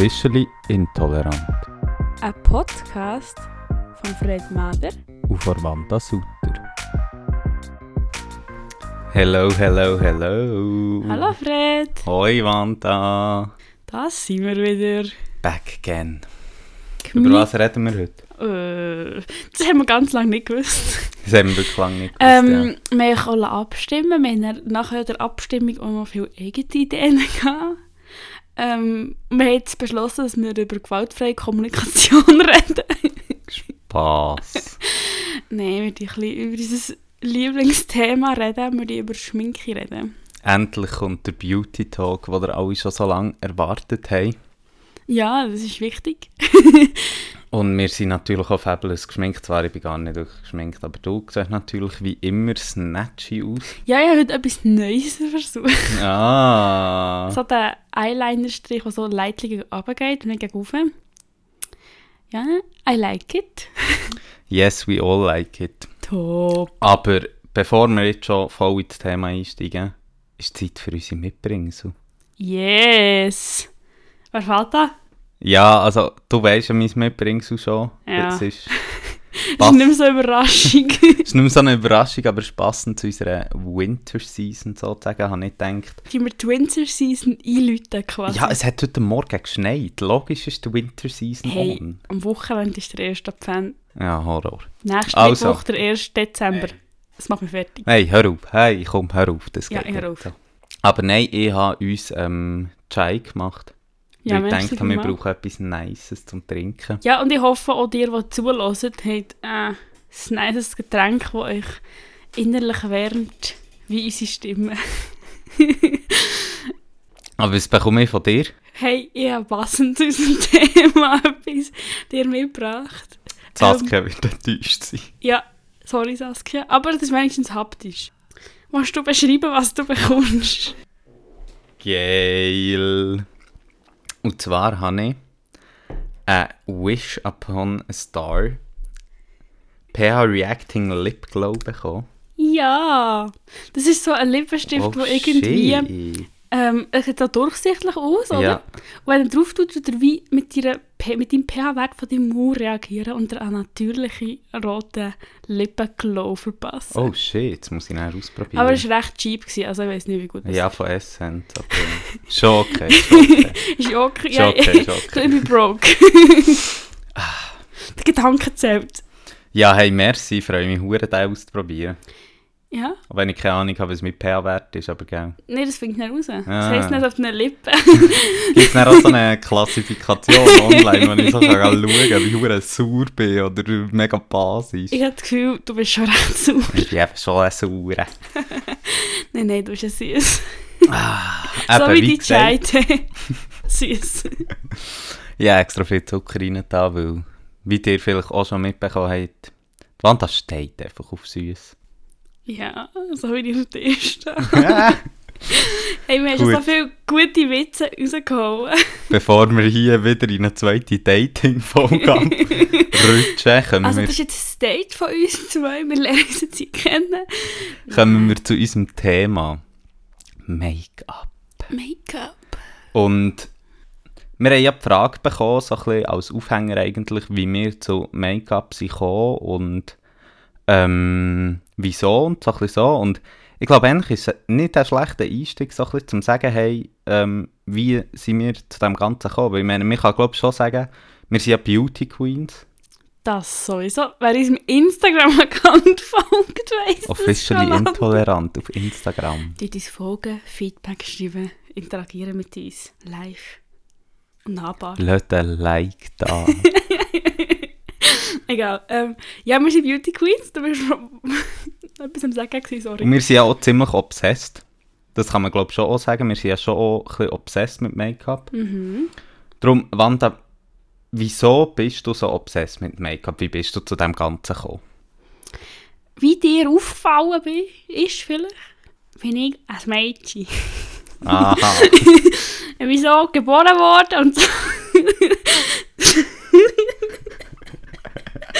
Officially Intolerant Ein Podcast von Fred Mader. und von Wanda Sutter. Hello, hello, hello. Hallo Fred, Hoi Wanda. da sind wir wieder. Back again. Gemi- Über was reden wir heute? Äh, das haben wir ganz lange nicht gewusst. Das haben wir wirklich lange nicht gewusst, Ähm, Wir können abstimmen. Wir haben nach der Abstimmung auch noch viele eigene Ideen gehabt. Ähm, wir haben jetzt beschlossen, dass wir über gewaltfreie Kommunikation reden. Spass. Nein, wir reden über unser Lieblingsthema reden. Wir reden über Schminke reden. Endlich kommt der Beauty Talk, den ihr alle schon so lange erwartet habt. Ja, das ist wichtig. Und wir sind natürlich auch fabulous geschminkt. Zwar, ich bin gar nicht wirklich geschminkt, aber du siehst natürlich wie immer snatchy aus. Ja, ich habe heute etwas Neues versucht. Ah. So der Eyeliner-Strich, der so leidlich runtergeht und nicht gegen rauf. Ja, I like it. Yes, we all like it. Top. Aber bevor wir jetzt schon voll ins Thema einsteigen, ist Zeit für unsere Mitbringsel. Yes. Wer fällt da? Ja, also du weißt ja mein Mitbringsel schon. Ja. Es ist, Das ist nicht mehr so Überraschung. es ist nicht mehr so eine Überraschung, aber es passend zu unserer Winter-Season sozusagen, habe ich gedacht. die wir die Winter Season einläuten quasi. Ja, es hat heute Morgen geschneit. Logisch ist die Winter-Season Hey, on. am Wochenende ist der 1. Advent. Ja, Horror. Nächste Also. Woche der 1. Dezember. Das macht mich fertig. Hey, hör auf. Hey, komm, hör auf. Das Ja, geht hör auf. so. Aber nein, ich habe uns ähm, Chai gemacht. Ja, weil ich habe, wir brauchen etwas Nices zum Trinken. Ja, und ich hoffe auch dir, die zuhören, habt äh, ein nices Getränk, das euch innerlich wärmt, wie unsere Stimme. Aber was bekomme ich von dir? Hey, ich habe passend zu unserem Thema etwas dir mitgebracht. Saskia wird enttäuscht sein. Ja, sorry Saskia, aber das ist wenigstens haptisch. Willst du beschreiben, was du bekommst? Geil. Und zwar habe ich ein Wish Upon a Star pH Reacting Lip Glow bekommen. Ja, das ist so ein Lippenstift, der irgendwie... Oh, shit. Ähm, es sieht so durchsichtig aus, oder? Ja. Und wenn er drauf tut, tut er wie mit, P- mit deinem pH-Wert von deinem Mund reagieren und dir einen natürlichen roten Lippenglow verpassen. Oh shit, jetzt muss ich nachher ausprobieren. Aber es war recht cheap, gewesen, also ich weiß nicht, wie gut das ja, von Essence. Okay. schon okay. Schon okay. ist. ja okay. Ist okay, ist okay. ich bin broke. Der Gedanke zählt. Ja, hey, merci. Ich freue mich, hure den auszuprobieren. Ja? Auch wenn ich keine Ahnung habe, was mit pH-Wert ist, aber gell. Nein, das ich nicht raus. Das Ah. heisst nicht auf den Lippen. Gibt es dann auch so eine Klassifikation online, wo ich so schauen kann, wie hure sauer bin oder mega basisch? ich habe das Gefühl, du bist schon recht sauer. Ich bin einfach schon ein sauer. Nein, nein, du bist ein süß. Eben, So wie die gesagt, Chai. süß. Ich habe extra viel Zucker rein da, weil, wie ihr vielleicht auch schon mitbekommen habt, die Wanda steht einfach auf süß. Ja, so wie die auf der ersten. Hey, wir haben schon so viele gute Witze rausgehauen. Bevor wir hier wieder in eine zweite Dating-Folge rutschen, kommen, Also wir, das ist jetzt das Date von uns zwei. Wir lernen uns jetzt kennen. kommen wir zu unserem Thema Make-up. Make-up. Und wir haben ja die Frage bekommen, so ein bisschen als Aufhänger eigentlich, wie wir zu Make-up sind gekommen und ähm, wieso und so ein bisschen so. Und ich glaube, eigentlich ist es nicht ein schlechter Einstieg, so ein bisschen zum sagen, hey, ähm, wie sind wir zu dem Ganzen gekommen? Weil ich meine, man kann glaube schon sagen, wir sind ja Beauty Queens, Das sowieso. Wer unserem Instagram-Account folgt, weiss officially intolerant auf Instagram. Die uns folgen, Feedback schreiben, interagieren mit uns. Live. Und nahbar. Lasst ein Like da. Egal. Ähm, ja, wir sind Beauty Queens. Du bist schon etwas am Sagen gewesen, sorry. Und wir sind ja auch ziemlich obsessed. Das kann man glaube ich schon auch sagen. Wir sind ja schon auch ein bisschen obsessed mit Make-up. Mhm. Darum, Wanda, wieso bist du so obsessed mit Make-up? Wie bist du zu dem Ganzen gekommen? Wie dir aufgefallen bin, ist vielleicht, bin ich ein Mädchen. Aha. Ich bin so geboren worden und so.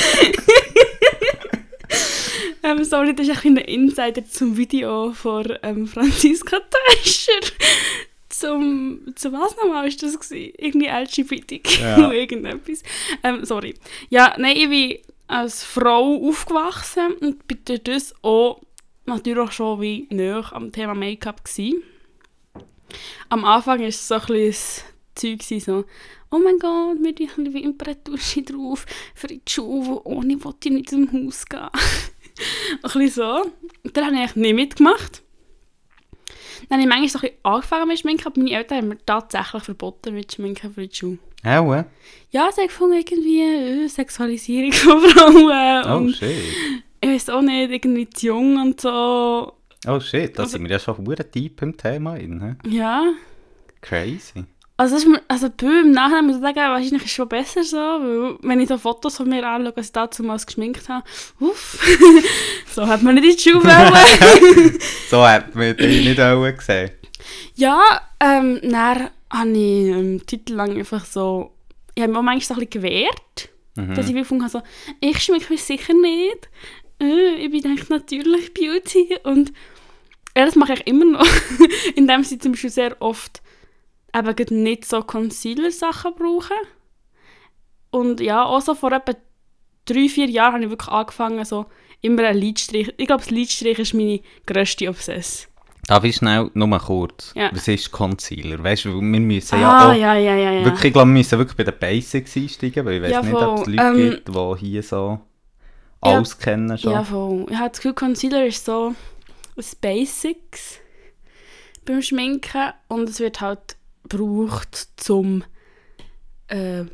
ähm, sorry, das ist ein kleiner Insider zum Video von ähm, Franziska Täuscher. zum, zu was nochmal war das? Gewesen? Irgendwie LGBTQ, Ja. irgendetwas. Ähm, sorry. Ja, nein, ich bin als Frau aufgewachsen und bin das auch natürlich auch schon wie näher am Thema Make-up gewesen. Am Anfang war es so ein bisschen das Zeug so, oh mein Gott, mir die ein Wimperntusche drauf für die Schuhe, ohne wollte ich nicht dem Haus gehen. ein bisschen so. Und dann habe ich eigentlich nicht mitgemacht. Dann habe ich manchmal so ein bisschen angefangen mit Schminken, aber meine Eltern haben mir tatsächlich verboten mit Schminken für die Schuhe. Auch, äh? Ja, sie haben gefunden, irgendwie äh, Sexualisierung von Frauen Oh und shit. ich weiß auch nicht, irgendwie zu jung und so. Oh shit, da Also- sind wir ja schon verdammt deep im Thema hä? Ja. Crazy. Also, das ist mir, also bei im Nachhinein muss ich sagen, wahrscheinlich ist es schon besser so, weil wenn ich so Fotos von mir anschaue, als ich dazu mal geschminkt habe, uff, so hat man nicht in die Schuhe wollen. So hat man dich nicht auch gesehen. Ja, ähm, dann habe ich ähm, Titel lang einfach so, ich habe mich auch manchmal so ein bisschen gewehrt, Mhm. dass ich wie gefunden habe, so, ich schmecke mich sicher nicht, äh, ich bin eigentlich natürlich Beauty und ja, das mache ich immer noch, indem sie zum Beispiel sehr oft eben nicht so Concealer-Sachen brauchen. Und ja, auch so vor etwa drei, vier Jahren habe ich wirklich angefangen, so immer einen Lidstrich, ich glaube, das Lidstrich ist meine grösste Obsess. Darf ich schnell, nur kurz, Ja. was ist Concealer? Weißt du, wir müssen ah, ja auch, ja, ja, ja, wirklich, ich glaube, wir müssen wirklich bei den Basics einsteigen, weil ich weiß Ja, nicht, ob es. Leute Ähm, gibt, die hier so Ja. alles kennen schon. Ja, voll. Ich habe das Gefühl, Concealer ist so das Basics beim Schminken und es wird halt gebraucht, zum äh,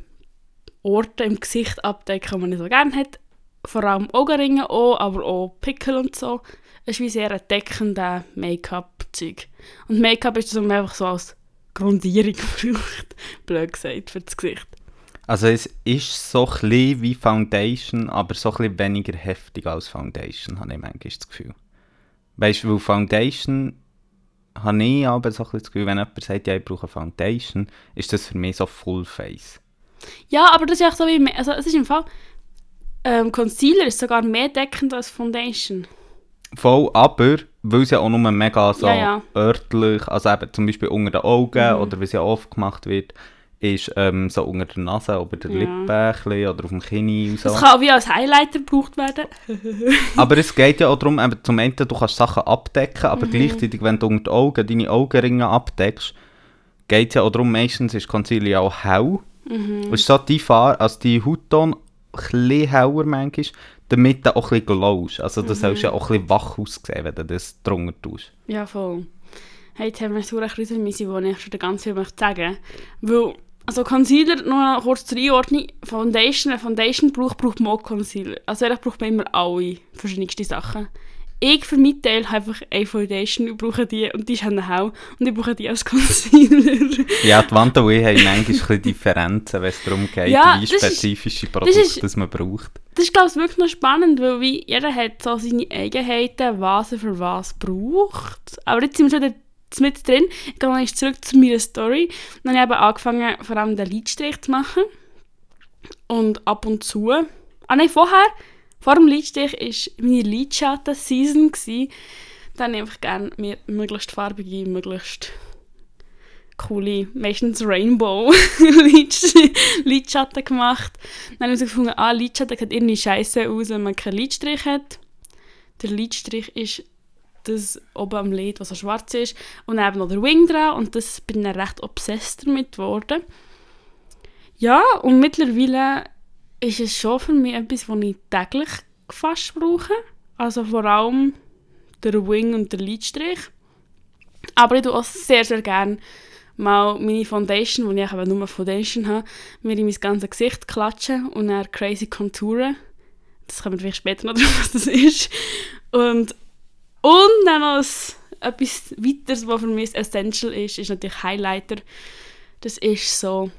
Orte im Gesicht abdecken, die man nicht so gerne hat. Vor allem Augenringe auch, aber auch Pickel und so. Es ist wie sehr ein deckender Make-up-Zeug. Und Make-up ist das, man einfach so als Grundierung braucht. Blöd gesagt, für das Gesicht. Also es ist so ein wie Foundation, aber so ein weniger heftig als Foundation, habe ich manchmal das Gefühl. Weißt du, weil Foundation habe ich aber so ein bisschen das Gefühl, wenn jemand sagt, ja, ich brauche Foundation, ist das für mich so Full Face. Ja, aber das ist auch so wie, also es ist im Fall, ähm, Concealer ist sogar mehr deckend als Foundation. Voll, aber weil es ja auch nur mega so Ja, ja. örtlich, also eben zum Beispiel unter den Augen Mhm. oder wie es ja oft gemacht wird, ist ähm, so unter der Nase, über der Ja. Lippe oder auf dem Kinn und so. Das kann auch wie als Highlighter gebraucht werden. Aber es geht ja auch darum, eben, zum einen, du kannst Sachen abdecken, Mhm. aber gleichzeitig, wenn du unter die Augen deine Augenringe abdeckst, geht es ja auch darum, meistens ist Concealer auch hell. Mhm. Ist so die Farbe, also die Hautton ein heller manchmal, damit du auch ein bisschen glowst. Also Mhm. das sollst ja auch ein bisschen wach aussehen, wenn du das drunter tust. Ja, voll. Hey, jetzt haben wir so eine Krise wo ich schon ganz viel möchte sagen Weil, also Concealer, nur noch kurz zur Einordnung, Foundation, wenn Foundation braucht, braucht man auch Concealer. Also eigentlich braucht man immer alle verschiedenste Sachen. Ich für meinen Teil habe einfach eine Foundation und brauche die und die ist hell und ich brauche die als Concealer. Ja, die Wand und ich haben manchmal ein bisschen Differenzen, wenn es darum geht, Ja, wie das ist- spezifische Produkte ist- das man braucht. Das ist, glaube ich, wirklich noch spannend, weil wie jeder hat so seine Eigenheiten, was er für was braucht. Aber jetzt sind wir schon mit drin. Ich gehe einmal zurück zu meiner Story. Dann habe ich angefangen, vor allem den Lidstrich zu machen. Und ab und zu... Ah nein, vorher, vor dem Lidstrich, war meine Lidschatten-Season. Dann habe ich gerne mir möglichst farbige, möglichst coole, meistens Rainbow Lidsch- Lidschatten gemacht. Dann haben wir gefunden, ah, Lidschatten sieht irgendwie scheiße aus, wenn man keinen Lidstrich hat. Der Lidstrich ist das oben am Lid, was so schwarz ist. Und eben noch der Wing dran. Und das bin ich recht obsessed damit geworden. Ja, und mittlerweile ist es schon für mich etwas, was ich täglich fast brauche. Also vor allem der Wing und der Lidstrich. Aber ich tue auch sehr, sehr gerne mal meine Foundation, die ich eben nur Foundation habe, mir in mein ganzes Gesicht klatschen und dann crazy contouren. Das kommen wir vielleicht später noch drauf, was das ist. Und, und dann ein- etwas weiteres, was für mich essential ist, ist natürlich Highlighter. Das ist so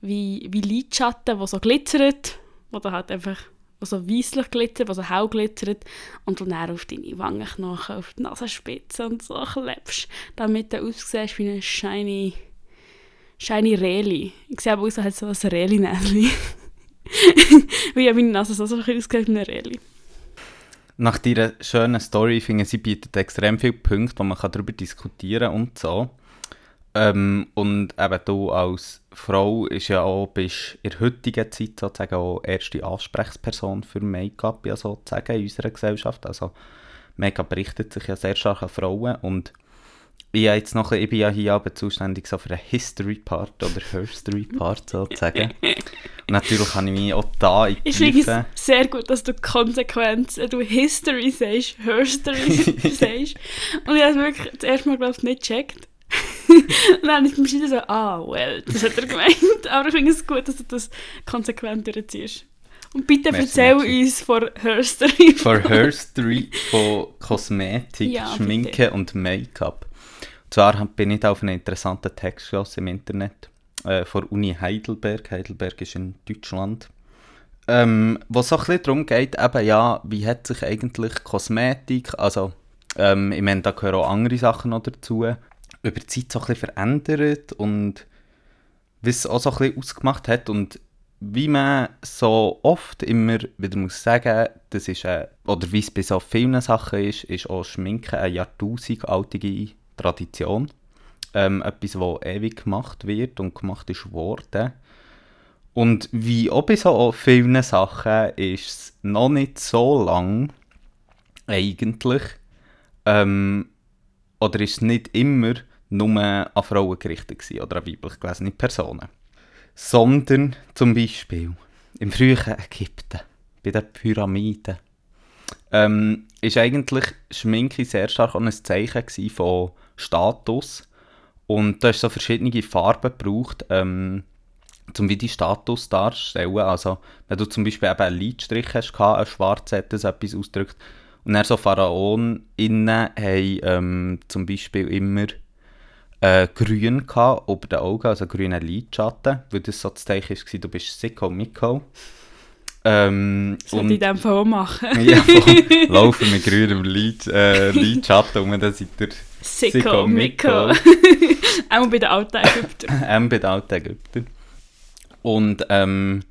wie, wie Lidschatten, die so glitzert, da halt einfach wo so weisslich glitzert, wo so hell glitzert und du dann auf deine Wangenknochen, auf die Nasenspitze und so klebst, damit du aussiehst wie eine shiny, shiny Reli. Ich sehe aber aus, als so ein Reli-Näschen. Weil ja meine Nase so, so ein bisschen aussieht wie eine Reli. Nach dieser schönen Story finde ich, sie bietet extrem viele Punkte, wo man kann darüber diskutieren und so. Ähm, und eben du als Frau ist ja auch, bist in der heutigen Zeit sozusagen auch erste Ansprechperson für Make-up ja sozusagen in unserer Gesellschaft. Also Make-up richtet sich ja sehr stark an Frauen und ich, habe jetzt noch, ich bin ja hier aber zuständig so für den History-Part oder Herstory-Part sozusagen. Und natürlich kann ich mich auch da in die Ich finde es sehr gut, dass du konsequent äh, du History sagst, Herstory sagst. Und ich habe es wirklich das erste Mal, glaube ich, nicht gecheckt. Und dann ist mir wieder so, ah, well, das hat er gemeint. Aber ich finde es gut, dass du das konsequent durchziehst. Und bitte Merci, erzähl merci. uns von Herstory. For Herstory von Kosmetik, Ja, Schminke bitte. und Make-up. Zwar bin ich auf einen interessanten Text gestossen im Internet äh, von Uni Heidelberg. Heidelberg ist in Deutschland. Ähm, wo so ein bisschen darum geht, eben, ja, wie hat sich eigentlich Kosmetik, also ähm, ich meine, da gehören auch andere Sachen noch dazu, über die Zeit so ein bisschen verändert und wie es auch so ein bisschen ausgemacht hat und wie man so oft immer wieder muss sagen, das ist, äh, oder wie es bei so vielen Sachen ist, ist auch Schminken eine jahrtausendaltige Tradition. Ähm, etwas, das ewig gemacht wird und gemacht ist worden. Und wie auch bei so vielen Sachen ist es noch nicht so lang eigentlich, ähm, oder ist es nicht immer nur an Frauen gerichtet gewesen, oder an weiblich gelesene Personen. Sondern zum Beispiel im frühen Ägypten, bei den Pyramiden, ähm, ist eigentlich Schminke sehr stark ein Zeichen von Status. Und da hast so verschiedene Farben gebraucht, ähm, um wie die Status darzustellen. Also, wenn du zum Beispiel eben einen Lidstrich hast, ein schwarz hat das etwas ausgedrückt. Und dann so Pharaonen innen haben ähm, zum Beispiel immer äh, grün über den Augen, also grünen Lidschatten, weil das so das Zeichen war, du bist Sicko Mikko. Ähm, Das ich in Fall auch machen. ja, voll. laufen mit grünem Lid, äh, Lidschatten und dann seid ihr Sicko, Mikko. auch bei den alten Ägyptern. ähm, bei den alten Ägyptern. Und ähm,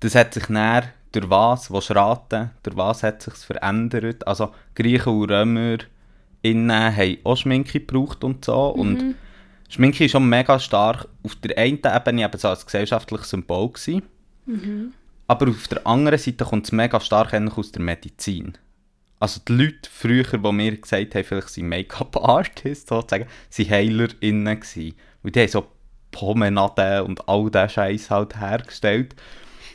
das hat sich dann durch was, was raten, durch was hat sich verändert. Also Griechen und Römer innen haben auch Schminke gebraucht und so. Und Schminke ist schon mega stark auf der einen Ebene eben so als gesellschaftliches Symbol gewesen. Aber auf der anderen Seite kommt es mega stark aus der Medizin. Also die Leute früher, die mir gesagt haben, vielleicht sind Make-up-Artists sozusagen, waren HeilerInnen gewesen. Und die haben so Pomenaden und all diesen Scheiß halt hergestellt.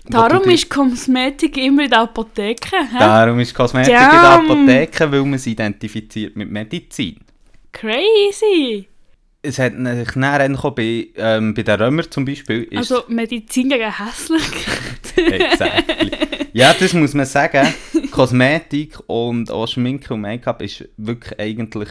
Darum ist Kosmetik immer in der Apotheke. Hä? Darum ist Kosmetik in der Damn. Apotheke, weil man es identifiziert mit Medizin. Crazy! Es hat sich eigentlich auch bei, ähm, bei den Römern zum Beispiel... Ist Also Medizin gegen Hässlichkeit. Exactly. Ja, das muss man sagen. Kosmetik und auch Schminke und Make-up ist wirklich eigentlich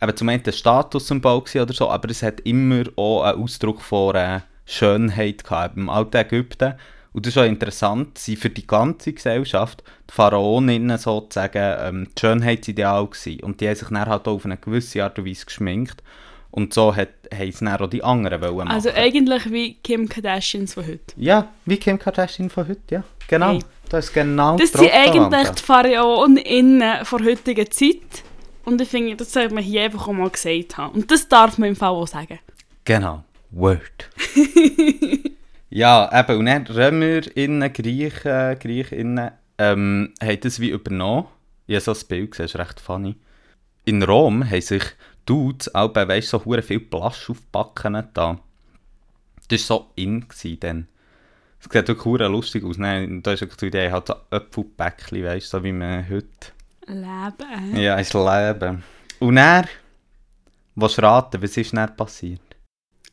eben zum einen ein Statussymbol oder so, aber es hat immer auch einen Ausdruck von äh, Schönheit gehabt. Im alten Ägypten, und das ist auch interessant, sind für die ganze Gesellschaft die Pharaoninnen sozusagen ähm, das Schönheitsideal gewesen. Und die haben sich dann halt auch auf eine gewisse Art und Weise geschminkt. Und so hat, haben es dann auch die anderen wollen machen. Also eigentlich wie Kim Kardashians von heute. Ja, wie Kim Kardashian von heute, ja. Genau. Hey. Das ist genau Das sind eigentlich die Pharaoninnen von heutiger Zeit. Und ich finde, das sollte man hier einfach auch mal gesagt haben. Und das darf man im Fall auch sagen. Genau. Word. ja, eben, und dann RömerInnen, Griechen, GriechInnen, ähm, haben das wie übernommen. Ich habe so ein Bild gesehen, das ist recht funny. In Rom haben sich Dudes, auch bei, weißt, so hure viel Plasch auf die Backen da. Das war so in dann. Es sieht wirklich hure lustig aus. Nein, da ist wirklich die Idee, halt so Äpfelbäckchen, weißt du, so wie man heute Leben. ja, ins Leben. Und er, was raten, was ist dann passiert?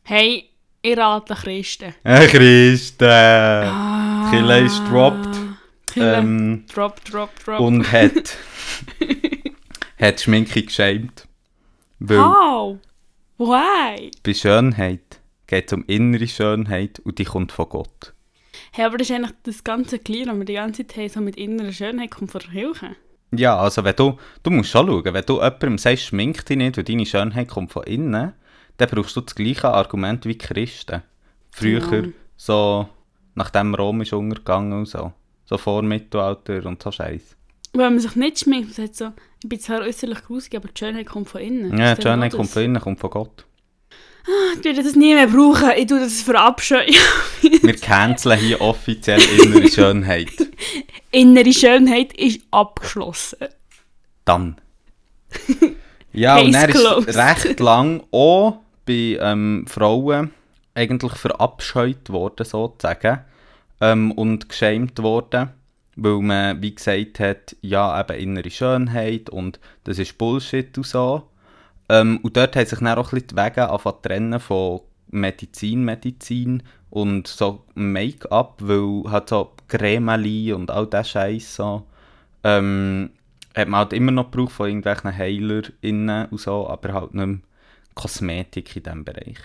Hey, ich rate Christen. Äh, Christen! Ah, Kille ist dropped. Kille. Ähm, drop, drop, drop. und hat, hat Schminke geschämt. Weil How? Why? bei Schönheit geht es um innere Schönheit und die kommt von Gott. Hey, aber das ist eigentlich das ganze Glied, das wir die ganze Zeit haben, so mit innerer Schönheit, kommt von der Kirche. Ja, also wenn du, du musst schon schauen, wenn du jemandem sagst, schmink dich nicht, weil deine Schönheit kommt von innen, dann brauchst du das gleiche Argument wie Christen. Früher, Ja. so, nachdem Rom ist untergegangen und so. So vor Mittelalter und so Scheiß. Wenn man sich nicht schminkt, sagt so, ich bin zwar äußerlich grusig, aber die Schönheit kommt von innen. Ja, die Schönheit kommt von innen, kommt von Gott. Ich werde das nie mehr brauchen, ich tue das verabscheuen. Wir canceln hier offiziell innere Schönheit. Innere Schönheit ist abgeschlossen. Dann. Ja, und er ist recht lang auch bei ähm, Frauen eigentlich verabscheut worden, sozusagen. Ähm, und geschämt worden, weil man, wie gesagt hat, ja, eben innere Schönheit und das ist Bullshit und so. Ähm, und dort haben sich dann auch ein bisschen die Wege angefangen trennen von Medizin, Medizin und so Make-up, weil halt so Cremeli und all der Scheiß so, ähm, hat man halt immer noch gebraucht von irgendwelchen HeilerInnen und so, aber halt nicht mehr Kosmetik in diesem Bereich.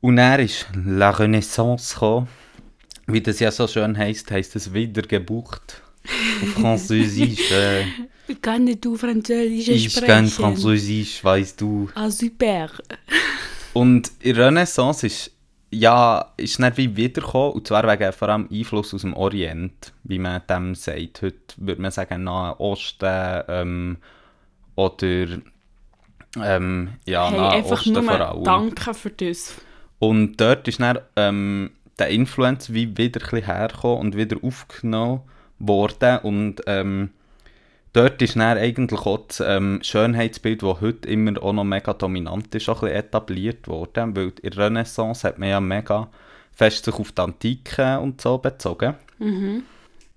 Und dann ist La Renaissance gekommen. Wie das ja so schön heisst, heisst es Wiedergeburt. Auf Französisch. Äh, Kann nicht du Französisch ich sprechen? kann Französisch, weißt du. Ah, super. Und die Renaissance ist, ja, ist nicht wie wiedergekommen, und zwar wegen vor allem Einfluss aus dem Orient, wie man dem sagt. Heute würde man sagen Nahe Osten ähm, oder ähm, ja, hey, Nahe einfach Osten vor allem. danke für das. Und dort ist dann ähm, der Influence wie wieder ein hergekommen und wieder aufgenommen worden. Und ähm, dort ist dann eigentlich auch das ähm, Schönheitsbild, das heute immer auch noch mega dominant ist, auch ein etabliert worden. Weil in der Renaissance hat man ja mega fest sich auf die Antike und so bezogen. Mhm.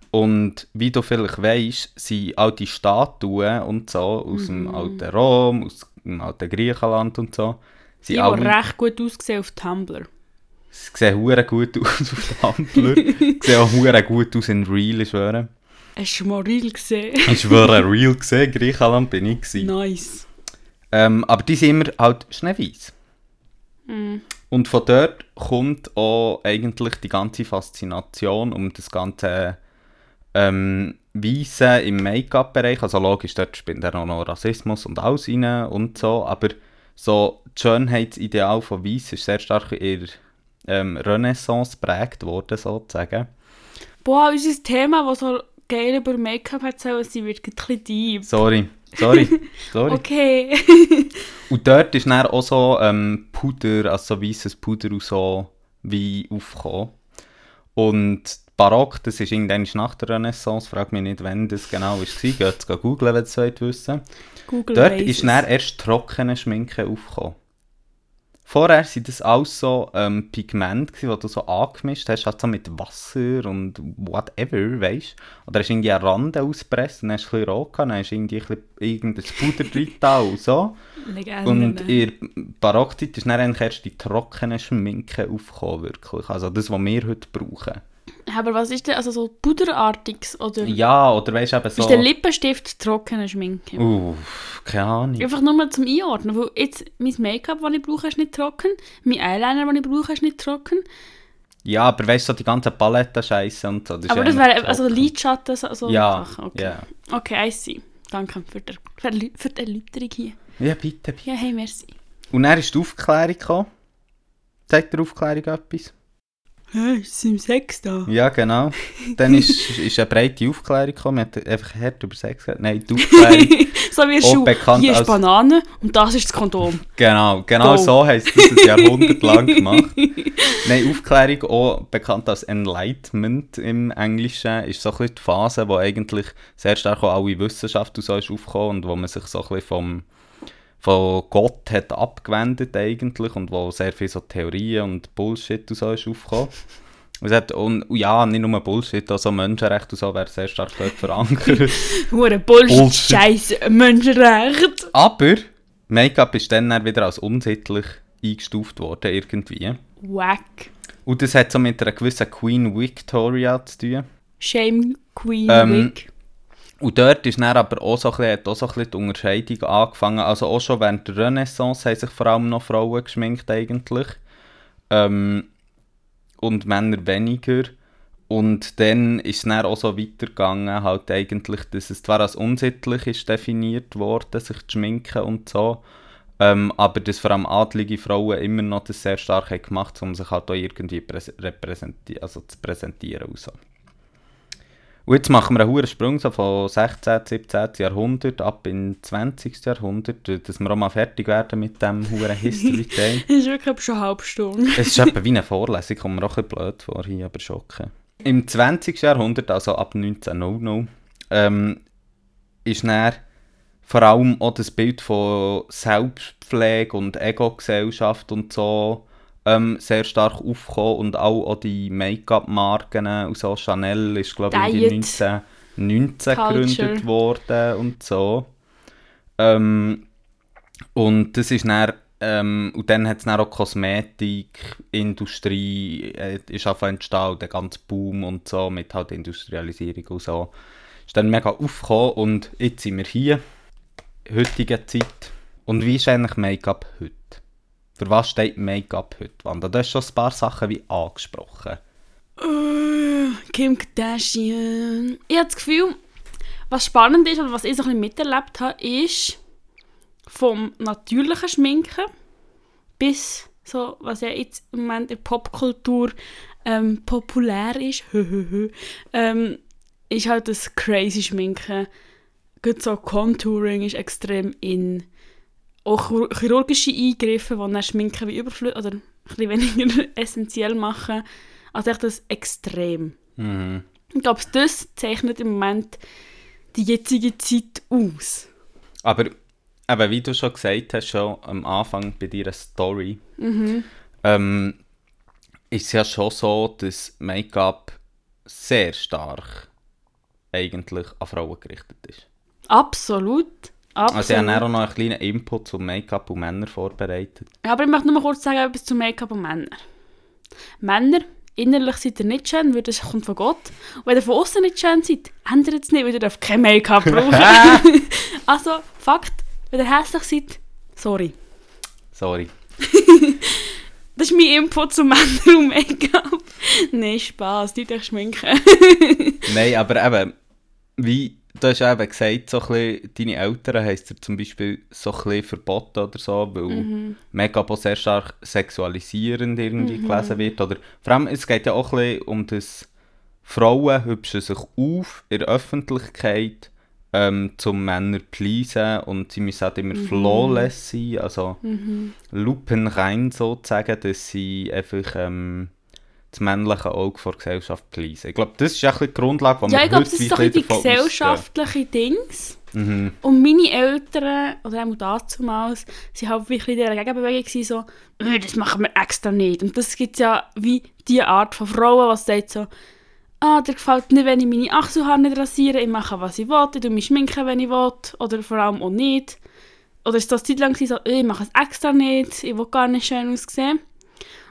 Und wie du vielleicht weißt, sind all die Statuen und so aus dem alten Rom, aus dem alten Griechenland und so, sind die alle recht gut aussehen auf Tumblr. Sie sehen hure gut aus auf Tumblr. Sie sehen auch hure gut aus in Real, ich schwöre. Hast du mal real gesehen? Ich schwöre, Real gesehen, Griechenland bin ich gewesen. nice. Ähm, aber die sind immer halt schneeweiß. Mhm. Und von dort kommt auch eigentlich die ganze Faszination um das ganze ähm, Weiße im Make-up-Bereich. Also logisch, dort spielt dann auch noch Rassismus und alles rein und so. Aber so das Schönheitsideal von Weiß ist sehr stark in ähm, Renaissance geprägt worden, sozusagen. Boah, unser Thema, das so geil über Make-up erzählen, sie wird ein bisschen deep. Sorry, sorry, sorry. Okay. Und dort ist dann auch so ähm, Puder, also so weißes Puder und so wie aufgekommen. Und Barock, das ist irgendwann nach der Renaissance, frag mich nicht, wann das genau war. Geht es googeln, wenn ihr es wollt wissen Google Dort ist dann erst trockene Schminke aufgekommen. Vorher waren das alles so ähm, Pigmente, die du so angemischt hast, halt so mit Wasser und whatever, weißt du. Oder hast du irgendwie einen Rand ausgepresst und dann hast du ein bisschen rot gehabt, dann hast du irgendwie ein irgendein Puder drin und so. Legende. Und in der Barockzeit ist dann eigentlich erst die trockene Schminke aufgekommen, wirklich. Also das, was wir heute brauchen. Aber was ist denn, also so puderartiges oder Ja, oder weißt du eben so... ist der Lippenstift trockene Schminke? Uff, keine Ahnung. Einfach nur mal zum Einordnen, weil jetzt mein Make-up, das ich brauche, ist nicht trocken, mein Eyeliner, den ich brauche, ist nicht trocken, Ja, aber weißt du, so die ganze Palette-Scheiße und so. Das aber das wäre, also. Lidschatten, so, so Ja, Sachen, okay. ja. Okay, I see. Danke für die, für die, für die Erläuterung hier. Ja, bitte, bitte. Ja, hey, merci. Und dann ist die Aufklärung gekommen. Zeigt der Aufklärung etwas? Hey, ist im Sex da? Ja, genau. Dann ist, ist eine breite Aufklärung gekommen. Man hat einfach hart über Sex geredet. Nein, die Aufklärung... so wie ein Schuh. bekannt Hier ist als- Banane und das ist das Kondom. Genau, genau Go. so heisst das ein Jahrhundert lang gemacht. Nein, Aufklärung, auch bekannt als Enlightenment im Englischen, ist so ein bisschen die Phase, wo eigentlich sehr stark auch alle Wissenschaft und so ist aufgekommen und wo man sich so ein bisschen vom, von Gott hat abgewendet eigentlich und wo sehr viele so Theorien und Bullshit und so ist aufgekommen. Und, hat, und ja, nicht nur Bullshit, auch so Menschenrechte und so wäre sehr stark dort verankert. Hure Bullshit, Bullshit. Scheiße, Menschenrecht. Aber Make-up ist dann, dann wieder als unsittlich eingestuft worden irgendwie. Wack. Und das hat so mit einer gewissen Queen Victoria zu tun. Shame Queen Ähm, Wig. Und dort ist dann aber auch so bisschen, hat auch so ein bisschen die Unterscheidung angefangen. Also auch schon während der Renaissance haben sich vor allem noch Frauen geschminkt eigentlich. Ähm, und Männer weniger. Und dann ist es dann auch so weitergegangen, halt eigentlich, dass es zwar als unsittlich ist definiert worden, sich zu schminken und so, ähm, aber dass vor allem adlige Frauen immer noch das sehr stark haben gemacht um sich halt auch irgendwie also zu präsentieren und so. Und jetzt machen wir einen hohen Sprung so von 16., 17. Jahrhundert ab ins 20. Jahrhundert, dass wir auch mal fertig werden mit dem hohen History Day. Das ist wirklich schon eine halbe Stunde. es ist etwa wie eine Vorlesung, kommt mir auch ein bisschen blöd vor, hier aber schon okay. Im 20. Jahrhundert, also ab 1900, ähm, ist dann vor allem auch das Bild von Selbstpflege und Ego-Gesellschaft und so ähm, sehr stark aufgekommen und auch, auch die Make-up-Marken und so. Chanel ist glaube ich Diet. 1919 Culture. gegründet worden und so. Ähm, und das ist dann, ähm, und dann hat es dann auch Kosmetikindustrie, äh, ist einfach entstanden, der ganze Boom und so, mit halt Industrialisierung und so. Ist dann mega aufgekommen und jetzt sind wir hier, heutige Zeit. Und wie ist eigentlich Make-up heute? Für was steht Make-up heute? Wanda, du hast schon ein paar Sachen wie angesprochen. Äh, Kim Kardashian. Ich habe das Gefühl, was spannend ist oder was ich so ein bisschen miterlebt habe, ist vom natürlichen Schminken bis so, was ja jetzt im Moment in Popkultur ähm, populär ist, ähm, ist halt das crazy Schminken. Gut so Contouring ist extrem in. Auch chir- chirurgische Eingriffe, die dann Schminken wie überflüssig oder ein bisschen weniger essentiell machen. Also echt das extrem. Mhm. Ich glaube, das zeichnet im Moment die jetzige Zeit aus. Aber eben, wie du schon gesagt hast, schon am Anfang bei deiner Story, Mhm. ähm, ist es ja schon so, dass Make-up sehr stark eigentlich an Frauen gerichtet ist. Absolut. Absolut. Also ich habe auch noch einen kleinen Input zum Make-up und Männer vorbereitet. Aber ich möchte nur mal kurz sagen etwas zu Make-up und Männern. Männer, innerlich seid ihr nicht schön, weil das kommt von Gott. Und wenn ihr von außen nicht schön seid, ändert es nicht, weil ihr dürft kein Make-up brauchen. also, Fakt, wenn ihr hässlich seid, sorry. Sorry. Das ist mein Input zu Männern und Make-up. Nein, Spaß, die euch schminken. Nein, aber eben, wie du hast ja eben gesagt, so ein bisschen, deine Eltern heisst dir zum Beispiel so ein bisschen verboten oder so, weil Mhm. Make-up auch sehr stark sexualisierend irgendwie gelesen wird. Oder, vor allem, es geht ja auch ein bisschen um das Frauen hübschen sich auf in der Öffentlichkeit ähm, zum Männer pleasen und sie müssen halt immer flawless sein, also Mhm. lupenrein sozusagen, dass sie einfach ähm, das männliche Auge vor der Gesellschaft pleasen. Ich glaube, das ist ein die Grundlage, wo Ja, wir ich glaube, das ist doch ein ein die gesellschaftlichen Dings. Mhm. Und meine Eltern, oder auch damals, waren halt wirklich in dieser Gegenbewegung gewesen, so, «Äh, das machen wir extra nicht. Und das gibt ja wie die Art von Frauen, die sagt so, ah, dir gefällt nicht, wenn ich meine Achselhaare nicht rasiere, ich mache, was ich will, ich mich schminken, wenn ich will, oder vor allem auch nicht. Oder ist das Zeit lang so, «Äh, ich mache es extra nicht, ich will gar nicht schön aussehen.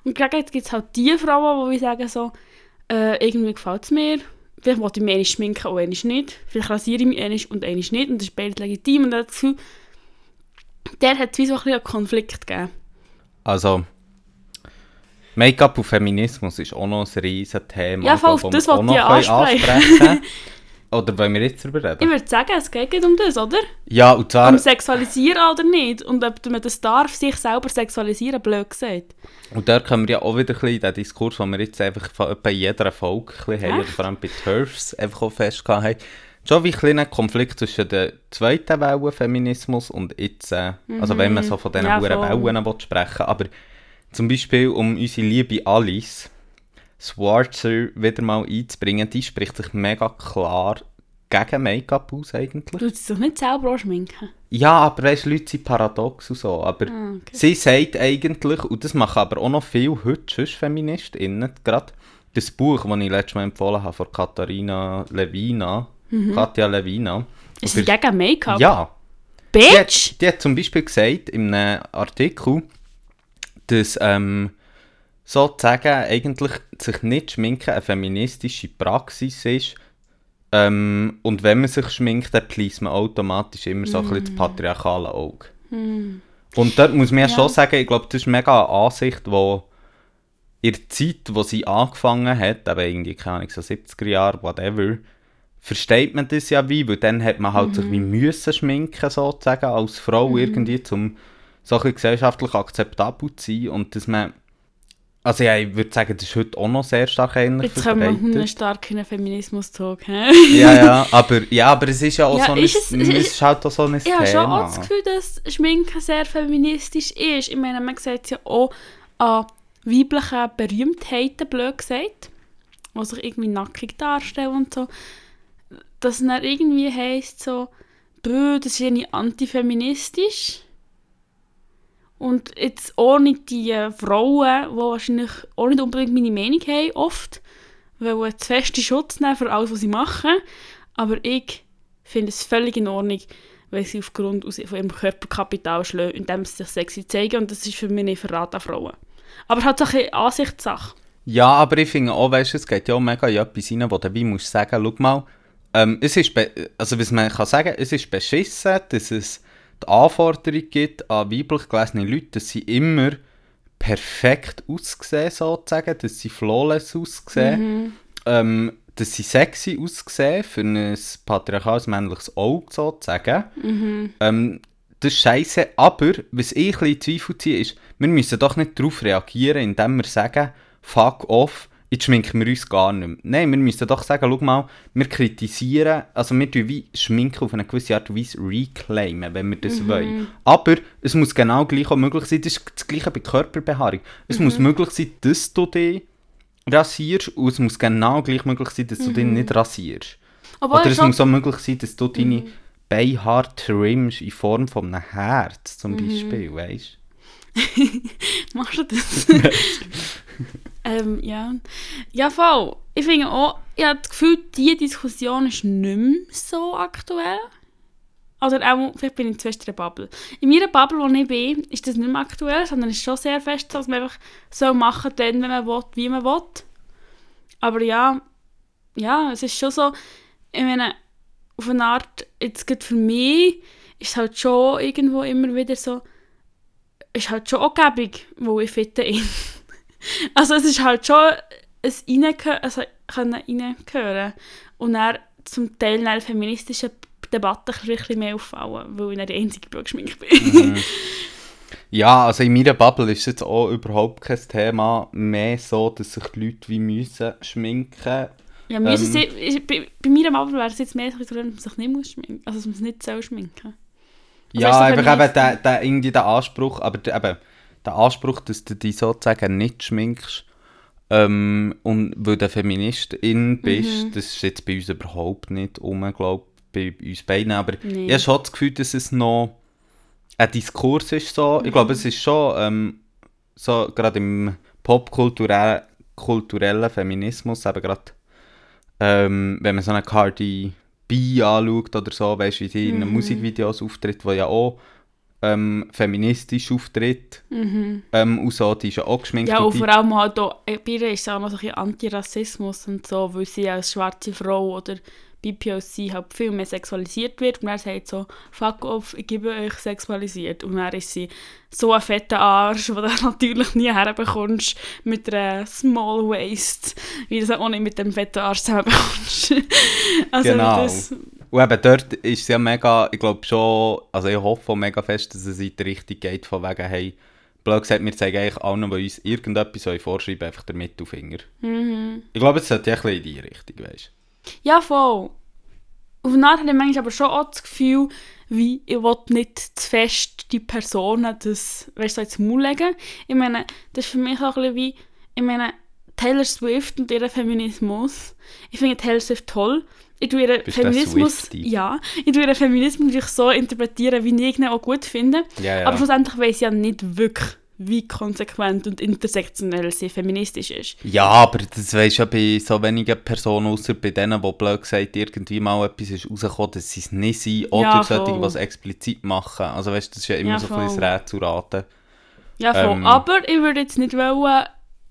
Und gegen gibt es halt die Frauen, die sagen so, äh, irgendwie gefällt es mir, vielleicht wollte ich mich einmal schminken und einmal nicht, vielleicht rasiere ich mich einmal und einmal nicht und das ist beides legitim und das Gefühl, der hat wie so ein bisschen einen Konflikt gegeben. Also, Make-up und Feminismus ist auch noch ein riesen Thema. Ja, voll, glaub, das wollte ich ansprechen. ansprechen Oder wollen wir jetzt darüber Ich reden? würde sagen, es geht nicht um das, oder? Ja, und zwar, Um Sexualisieren oder nicht. Und ob man das darf, sich selber sexualisieren, blöd gesagt. und da kommen wir ja auch wieder ein bisschen den Diskurs, den wir jetzt einfach von etwa jeder Folge ein bisschen haben, vor allem bei Turfs einfach auch festgehalten haben. Schon wie ein kleiner Konflikt zwischen der zweiten Welle Feminismus und jetzt, äh, also wenn man so von diesen Mhm. Ja. Wellen will sprechen aber zum Beispiel um unsere liebe Alice Schwarzer wieder mal einzubringen, die spricht sich mega klar gegen Make-up aus eigentlich. Du tust doch nicht selber schminken. Ja, aber weißt Leute sind paradox und so. Aber Ah, okay. sie sagt eigentlich, und das machen aber auch noch viele heute sonst FeministInnen, gerade das Buch, das ich letztes Mal empfohlen habe, von Katharina Levina, Katja Levina. Mhm. Ist sie gegen Make-up? ja, die Bitch! hat, die hat zum Beispiel gesagt in einem Artikel, dass ähm, sozusagen eigentlich sich nicht schminken eine feministische Praxis ist. Ähm, und wenn man sich schminkt, dann pleast man automatisch immer so ein bisschen das patriarchale Auge. Und dort muss man ja, Ja. schon sagen, ich glaube, das ist mega eine Ansicht, die in der Zeit, wo sie angefangen hat, aber irgendwie, keine Ahnung, so 70er Jahre, whatever, versteht man das ja wie, weil dann hat man halt sich wie müssen schminken, sozusagen, als Frau irgendwie, um so ein bisschen gesellschaftlich akzeptabel zu sein und dass man Also ja, ich würde sagen, das ist heute auch noch sehr stark ähnlich Jetzt kommen wir verbreitet. stark in einen Feminismus-Talk. Ja, ja, aber, ja, aber es ist ja auch Ja, so ein, ist es- es, ist halt auch so ein Ich habe schon auch Thema. das Gefühl, dass Schminken sehr feministisch ist. Ich meine, man sieht es ja auch an weiblichen Berühmtheiten, blöd gesagt, die sich irgendwie nackig darstellen und so. Dass es dann irgendwie heisst, so, «Bö, das ist irgendwie antifeministisch». Und jetzt ohne die Frauen, die wahrscheinlich auch nicht unbedingt meine Meinung haben, oft, weil zu feste Schutz nehmen für alles, was sie machen. Aber ich finde es völlig in Ordnung, wenn sie aufgrund von ihrem Körperkapital schlagen, indem sie sich sexy zeigen. Und das ist für mich nicht Verrat an Frauen. Aber halt so ein bisschen Ansichtssache. Ja, aber ich finde auch, weißt, es geht ja auch mega in etwas hinein, wo du wie musst sagen, schau mal, ähm, es ist, also was man kann sagen, es ist beschissen, dass es die Anforderung gibt an weiblich gelesene Leute, dass sie immer perfekt aussehen, sozusagen, dass sie flawless aussehen, ähm, dass sie sexy aussehen für ein patriarchales männliches Auge, sozusagen. Ähm, das ist scheiße, aber was ich ein bisschen in Zweifel ziehe, ist, wir müssen doch nicht darauf reagieren, indem wir sagen, fuck off, jetzt schminken wir uns gar nicht mehr. Nein, wir müssen doch sagen, schau mal, wir kritisieren, also wir tun wie Schminken auf eine gewisse Art und Weise reclaimen, wenn wir das wollen. Aber es muss genau gleich auch möglich sein, das ist das gleiche bei Körperbehaarung. Es muss möglich sein, dass du dich rasierst und es muss genau gleich möglich sein, dass du dich nicht rasierst. Obwohl Oder es muss auch möglich sein, dass du deine Beinhaare trimmst in Form von einem Herz zum Beispiel, weißt Machst du das? ähm, ja. Ja, voll. Ich finde auch, ich habe das Gefühl, diese Diskussion ist nicht mehr so aktuell. Oder auch, vielleicht bin ich in der Bubble. In meiner Bubble, wo ich bin, ist das nicht mehr aktuell, sondern es ist schon sehr fest, dass man einfach so machen dann, wenn man will, wie man will. Aber ja, ja, es ist schon so, ich meine, auf eine Art, jetzt gerade für mich, ist halt schon irgendwo immer wieder so, ist halt schon auch wo ich fitte in. Also es ist halt schon ein Reingehören, also können reingehören. Und dann zum Teil in einer feministischen Debatte ein bisschen mehr auffallen, weil ich dann die einzige die geschminkt bin. Ja, also in meiner Bubble ist es jetzt auch überhaupt kein Thema mehr so, dass sich die Leute wie müssen schminken. ja, müssen Ähm. sie, bei, bei mir Bubble wäre es jetzt mehr so, dass man sich nicht muss schminken Also dass man es nicht soll schminken Also ja, so einfach eben der, der, irgendwie der Anspruch, aber der, eben, der Anspruch, dass du dich sozusagen nicht schminkst, ähm, und weil du Feministin bist, Mhm. das ist jetzt bei uns überhaupt nicht um, glaube bei uns beiden, aber Nee. ich habe schon das Gefühl, dass es noch ein Diskurs ist so. Ich glaube, es ist schon ähm, so, gerade im popkulturellen kulturellen Feminismus, eben gerade, ähm, wenn man so eine Cardi B anschaut oder so, weißt du, wie sie in den Musikvideos auftritt, wo ja auch ähm, feministisch auftritt, ähm, und so, die ist ja auch geschminkt. Mhm. Ja, und und vor allem halt auch, äh, bei ihr ist es auch noch so ein bisschen Antirassismus und so, weil sie als schwarze Frau oder BPOC halt viel mehr sexualisiert wird und er sagt so, fuck off, ich gebe euch sexualisiert und dann ist sie so ein fetter Arsch, den du natürlich nie herbekommst mit einer Small Waist, wie du das auch nicht mit dem fetten Arsch zusammenbekommst. also Genau. das, Und eben dort ist es ja mega, ich glaube schon, also ich hoffe mega fest, dass es in die Richtung geht, von wegen, hey, blöd gesagt, wir zeigen eigentlich allen, die uns irgendetwas wollen vorschreiben einfach den Mittelfinger. mhm. Ich glaube, es sollte ja ein bisschen in die Richtung, weißt Ja, voll. Auf eine Art habe ich manchmal aber schon auch das Gefühl, wie ich will nicht zu fest die Personen das, weißt du, so ins Maul legen. Ich meine, das ist für mich auch ein bisschen wie, ich meine, Taylor Swift und ihren Feminismus. Ich finde Taylor Swift toll. Ich tue ihren Bist Feminismus, ja, ich tue ihren Feminismus natürlich so interpretieren, wie ich ihn auch gut finde. Ja, ja. Aber schlussendlich weiß ich ja nicht wirklich, wie konsequent und intersektionell sie feministisch ist. Ja, aber das du ja bei so wenigen Personen, außer bei denen, die blöd gesagt irgendwie mal etwas ist rausgekommen, dass sie es nicht sind, oder Ja, solche, die es explizit machen. Also weißt du, das ist ja immer Ja, so ein bisschen voll. das Rätselraten. Ja, voll. Ähm. Aber ich würde jetzt nicht wollen,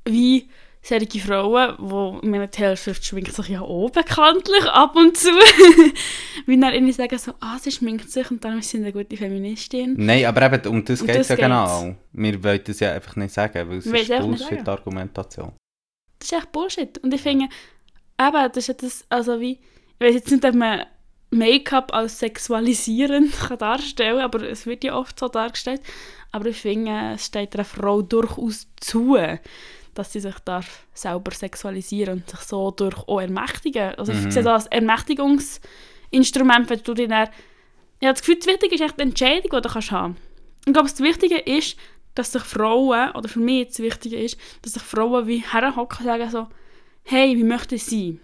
wie solche Frauen, wo ich meine, Taylor Swift schminkt sich ja auch bekanntlich ab und zu, wie dann irgendwie sagen so, ah, sie schminkt sich und dann ist sie eine gute Feministin. Nein, aber eben, um das Um geht es ja geht's. genau. Wir wollen das ja einfach nicht sagen, weil es ist. Bullshit-Argumentation. Das ist echt Bullshit. Und ich finde, eben, das ist ja das, also wie, ich weiß jetzt nicht, ob man Make-up als sexualisierend kann darstellen kann, aber es wird ja oft so dargestellt. Aber ich finde, es steht einer Frau durchaus zu, dass sie sich darf selber sexualisieren und sich so durch auch ermächtigen. Also Mhm. ich sehe das als Ermächtigungsinstrument, wenn du dir dann... Habe das Gefühl, das Wichtige ist echt die Entscheidung, die du kannst haben Ich glaube, das Wichtige ist, dass sich Frauen, oder für mich das Wichtige ist, dass sich Frauen wie herhocken und sagen so, hey, wie möchte ich sein?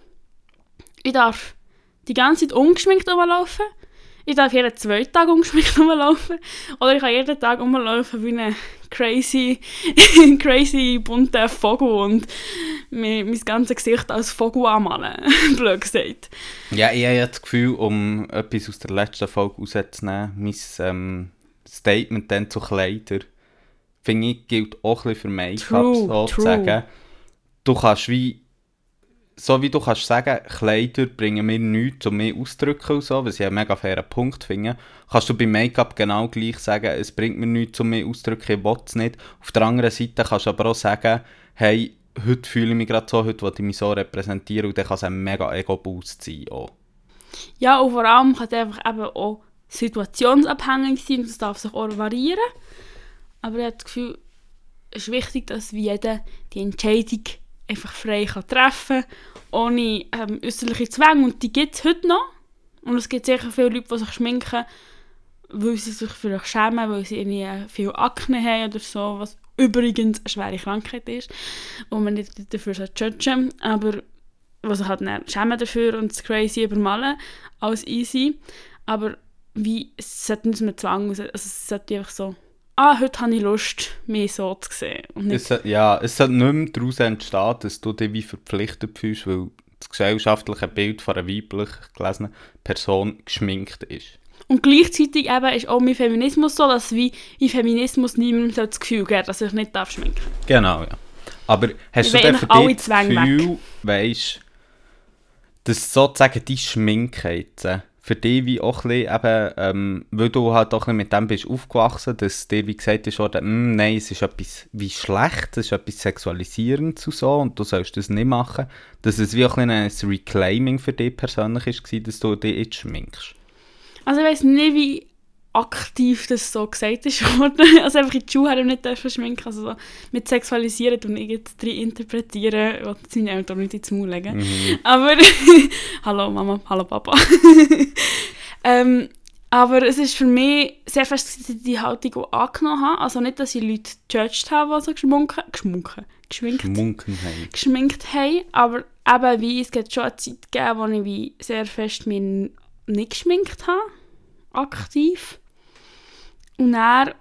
Ich darf die ganze Zeit ungeschminkt rumlaufen. Ich darf jeden zweiten Tag ungeschminkt rumlaufen. Oder ich kann jeden Tag rumlaufen wie ein crazy, crazy bunter Vogel und mein, mein ganzes Gesicht als Vogel anmalen. Blöd gesagt. Ja, ich habe das Gefühl, um etwas aus der letzten Folge rauszunehmen, mein ähm, Statement dann zu Kleider, finde ich, gilt auch ein bisschen für Make-up, sozusagen. Du kannst wie, so wie du kannst sagen, Kleider bringen mir nichts, um mich auszudrücken und so, was ich einen mega fairen Punkt finde, kannst du bei Make-up genau gleich sagen, es bringt mir nichts, um mich auszudrücken, ich will es nicht. Auf der anderen Seite kannst du aber auch sagen, hey, heute fühle ich mich gerade so, heute will ich mich so repräsentieren und dann kann es ein mega Ego-Boost sein auch. Ja, und vor allem kann es einfach eben auch situationsabhängig sein und es darf sich auch variieren. Aber ich habe das Gefühl, es ist wichtig, dass jeder die Entscheidung einfach frei kann treffen kann, ohne ähm, äußerliche Zwänge. Und die gibt es heute noch. Und es gibt sicher viele Leute, die sich schminken, weil sie sich vielleicht schämen, weil sie irgendwie viel Akne haben oder so, was übrigens eine schwere Krankheit ist und man nicht dafür judgen. Aber was sich halt dann schämen dafür und das crazy übermalen als easy. Aber wie, es sollte nicht mit Zwang, also es sollte einfach so, ah, heute habe ich Lust, mich so zu sehen. Und nicht, Es, ja, es sollte nicht mehr daraus entstehen, dass du dich wie verpflichtet fühlst, weil das gesellschaftliche Bild von einer weiblich gelesenen Person geschminkt ist. und gleichzeitig eben ist auch mein Feminismus so, dass wie in Feminismus niemandem so das Gefühl gibt, dass ich nicht darf schminken Genau, ja. Aber hast Ich du denn für dich das Gefühl, weißt, dass sozusagen die Schminke jetzt, äh, für dich wie auch ein bisschen eben, ähm, weil du halt auch mit dem bist aufgewachsen, dass dir wie gesagt ist worden, «Mm, nein, es ist etwas wie schlecht, es ist etwas Sexualisierendes und so und du sollst das nicht machen, dass es wie auch ein, ein Reclaiming für dich persönlich ist, dass du dich jetzt schminkst. Also ich weiß nicht, wie aktiv das so gesagt ist worden. Also einfach in die wir nicht schminken. Also so mit sexualisieren und drin interpretieren, jetzt meine Eltern nicht ins Maul legen. Mhm. Aber, hallo Mama, hallo Papa. ähm, aber es ist für mich sehr fest, dass ich die Haltung auch angenommen habe. Also nicht, dass ich Leute gejudged habe, die so geschmunken, geschmunken, geschminkt, haben. geschminkt haben. Aber eben wie, es gibt schon eine Zeit gegeben, wo ich wie sehr fest mich nicht geschminkt habe. Aktiv. Und dann,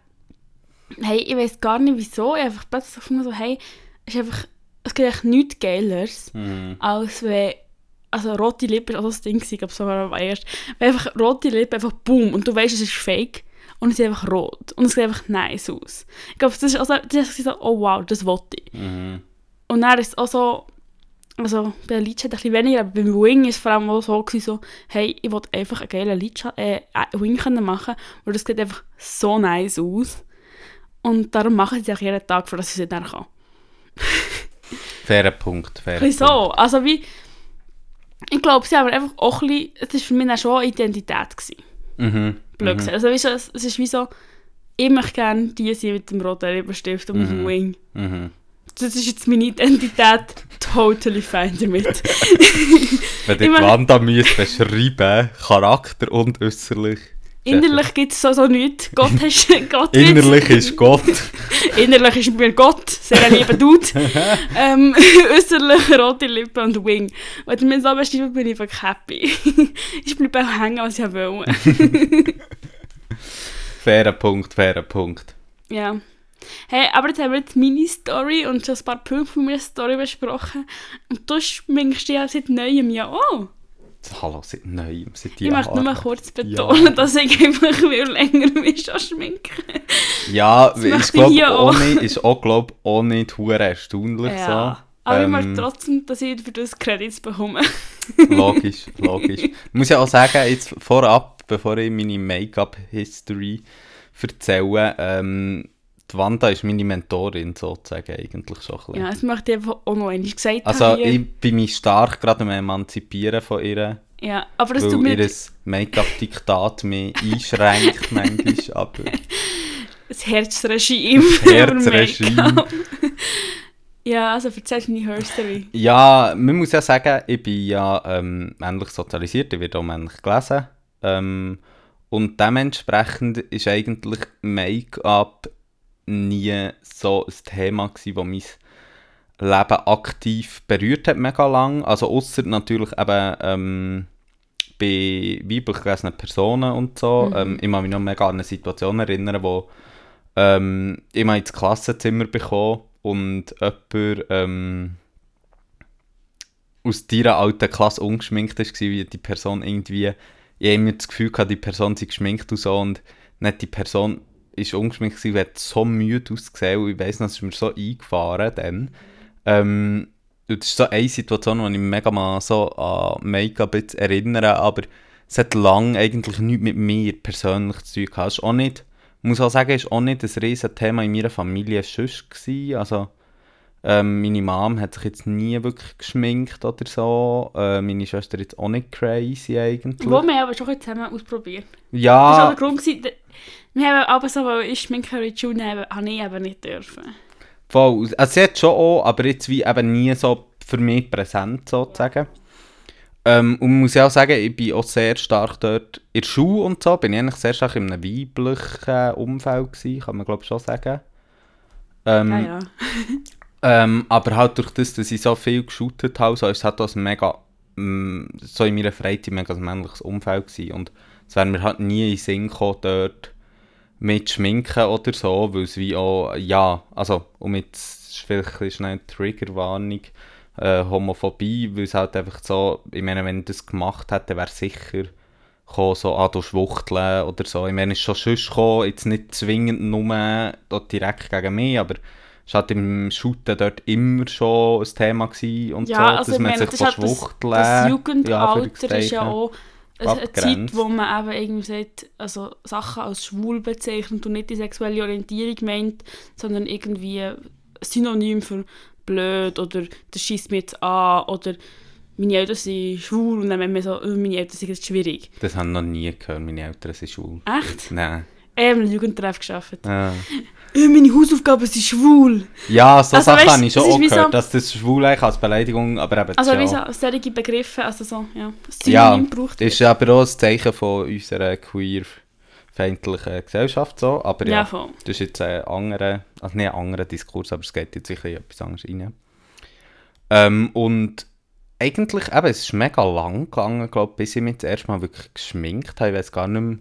hey, ich weiß gar nicht wieso, ich einfach plötzlich gefunden, so, hey, es ist einfach, es gibt echt nichts Geileres, Mhm. als wenn, also rote Lippen ist auch so das Ding, ich glaube, so war aber erst, wenn einfach rote Lippen einfach boom und du weißt, es ist fake und es ist einfach rot und es sieht einfach nice aus. Ich glaube, das ist also, das ist so, oh wow, das wollte ich. Mhm. Und dann ist es auch so, also bei der Lidschatten ein bisschen weniger, aber beim Wing ist es vor allem auch so, gewesen, so hey, ich wollte einfach einen geilen Lidschatten, äh, Wing können machen, weil das sieht einfach so nice aus. Und darum mache ich es auch jeden Tag, für dass ich es dann kann. Fairer Punkt, fairer Punkt. so, also wie, ich glaube, sie haben einfach auch ein bisschen, es war für mich dann schon eine Identität. Gewesen, Mhm. blöd Mhm. Also weißt du, es, es ist wie so, ich möchte gerne die sein mit dem roten Lippenstift und mit dem Mhm. Wing. Mhm. Das ist jetzt meine Identität, totally fine damit. Wenn Ich Wanda müsste beschreiben, Charakter und äußerlich. Innerlich gibt es so, so nichts. Gott hast Gott Innerlich ist Gott. Innerlich ist mir Gott, sehr lieber Dude. ähm, äußerlich rote Lippen und Wing. Wenn du mir so beschreibst, bin ich wirklich happy. ich bleibe auch hängen, was ich will. Fairer Punkt, fairer Punkt. ja. Hey, aber jetzt haben wir jetzt meine Story und schon ein paar Punkte von meiner Story besprochen. Und du schminkst dich ja seit neuem ja auch. Hallo, seit neuem, seit Ich möchte nur Jahren. kurz betonen, Ja. dass ich einfach viel länger mich schon schminken. Ja, Das ich ich glaube, auch nicht, ist auch, glaub, auch nicht erstaunlich Ja. so. Aber ich Ähm, möchte trotzdem, dass ich für das Credits bekomme. Logisch, logisch. Ich muss ja auch sagen, jetzt vorab, bevor ich meine Make-up-History erzähle, ähm, die Wanda ist meine Mentorin sozusagen eigentlich schon ein bisschen. Ja, das möchte ich einfach auch noch einmal gesagt Also haben ich bin mich stark gerade am Emanzipieren von ihr, Ja, aber das tut weil mir ihr Make-up-Diktat mich einschränkt manchmal, aber das Herzregime. Das Herzregime. Ja, also erzählst du deine Herstory. Ja, man muss ja sagen, ich bin ja ähm, männlich sozialisiert, ich werde auch männlich gelesen. Ähm, und dementsprechend ist eigentlich Make-up nie so ein Thema gewesen, das mein Leben aktiv berührt hat, mega lang. Also außer natürlich eben ähm, bei weiblich gelesenen Personen und so. Mhm. Ähm, ich kann mich noch mega an eine Situation erinnern, wo ähm, ich mal ins Klassenzimmer bekommen und jemand ähm, aus deiner alten Klasse ungeschminkt war, wie die Person irgendwie, ich habe immer das Gefühl gehabt, die Person sei geschminkt und so und nicht die Person ist ungeschminkt gewesen, hat so müde ausgesehen ich weiss noch, es ist mir so eingefahren dann. Ähm, das ist so eine Situation, wo ich mega mal so an Make-up erinnere, aber es hat lange eigentlich nichts mit mir persönlich zu tun gehabt. Auch nicht, ich muss auch sagen, es war auch nicht ein riesen Thema in meiner Familie sonst gewesen. Also, ähm, meine Mom hat sich jetzt nie wirklich geschminkt oder so. Äh, meine Schwester jetzt auch nicht crazy eigentlich. Wo wir aber schon zusammen ausprobiert. Das war ja, auch der Grund, gewesen, wir haben aber so, weil ich schminke in die Schule habe ich eben nicht dürfen. voll. Also, sie hat schon auch, aber jetzt wie eben nie so für mich präsent sozusagen. Ähm, und muss ja auch sagen, ich bin auch sehr stark dort in der Schule und so, bin ich eigentlich sehr stark in einem weiblichen Umfeld gewesen, kann man glaube ich schon sagen. Ähm, Ja, ja. Ähm, aber halt durch das, dass ich so viel geshootet habe, so ist es mega, mm, so in meiner Freizeit mega ein männliches Umfeld gewesen. Und es wäre mir halt nie in den Sinn gekommen, dort mit Schminken oder so, weil es wie auch, ja, also, um jetzt vielleicht ein eine Triggerwarnung, äh, Homophobie, weil es halt einfach so, ich meine, wenn ich das gemacht hätte, wäre sicher gekommen, so, ah, du schwuchteln oder so. Ich meine, es ist schon sonst gekommen, jetzt nicht zwingend nur direkt gegen mich, aber war halt im Shooten dort immer schon ein Thema gewesen und Ja, so, also dass man meine, sich das ist halt das-. Das ja, Jugendalter ist ja auch eine, eine Zeit, abgrenzt. wo man eben irgendwie sagt, also Sachen als schwul bezeichnet und nicht die sexuelle Orientierung meint, sondern irgendwie Synonym für blöd oder das schießt mir jetzt an oder meine Eltern sind schwul und dann meint man so, oh, meine Eltern sind jetzt schwierig. Das haben noch nie gehört, meine Eltern sind schwul. Echt? Nein. Ich habe im Jugendtreff gearbeitet. Ja. «Äh, meine Hausaufgaben sind schwul. Ja, so Also, Sachen weißt, habe ich schon auch gehört, so- dass das schwul eigentlich als Beleidigung, aber eben Also wie so solche Begriffe, also so, ja, Ja, braucht ist aber auch ein Zeichen von unserer queer-feindlichen Gesellschaft so, aber ja, Ja, das ist jetzt ein anderer, also nicht ein anderer Diskurs, aber es geht jetzt sicher etwas anderes rein. Ähm, und eigentlich, eben, es ist mega lang gegangen, glaube bis ich mich das erste Mal wirklich geschminkt habe, ich weiß gar nicht mehr,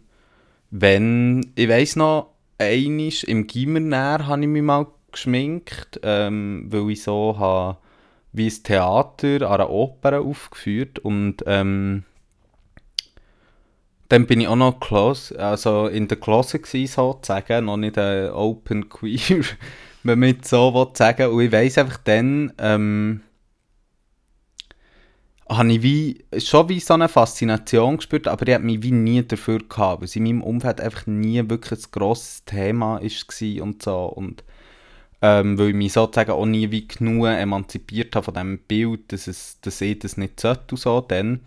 wenn, ich weiß noch, einisch im Gimmer habe ich mich mal geschminkt, ähm, weil ich so habe wie ein Theater an einer Oper aufgeführt und ähm, dann bin ich auch noch close, also in der Klasse gewesen, sozusagen, noch nicht ein Open Queer, wenn man so will sagen und ich weiss einfach dann, ähm, habe ich wie, schon wie so eine Faszination gespürt, aber ich habe mich wie nie dafür gehabt, weil es in meinem Umfeld einfach nie wirklich ein grosses Thema war und so und ähm, weil ich mich sozusagen auch nie wie genug emanzipiert habe von diesem Bild, dass, es, dass ich das nicht sollte und so dann.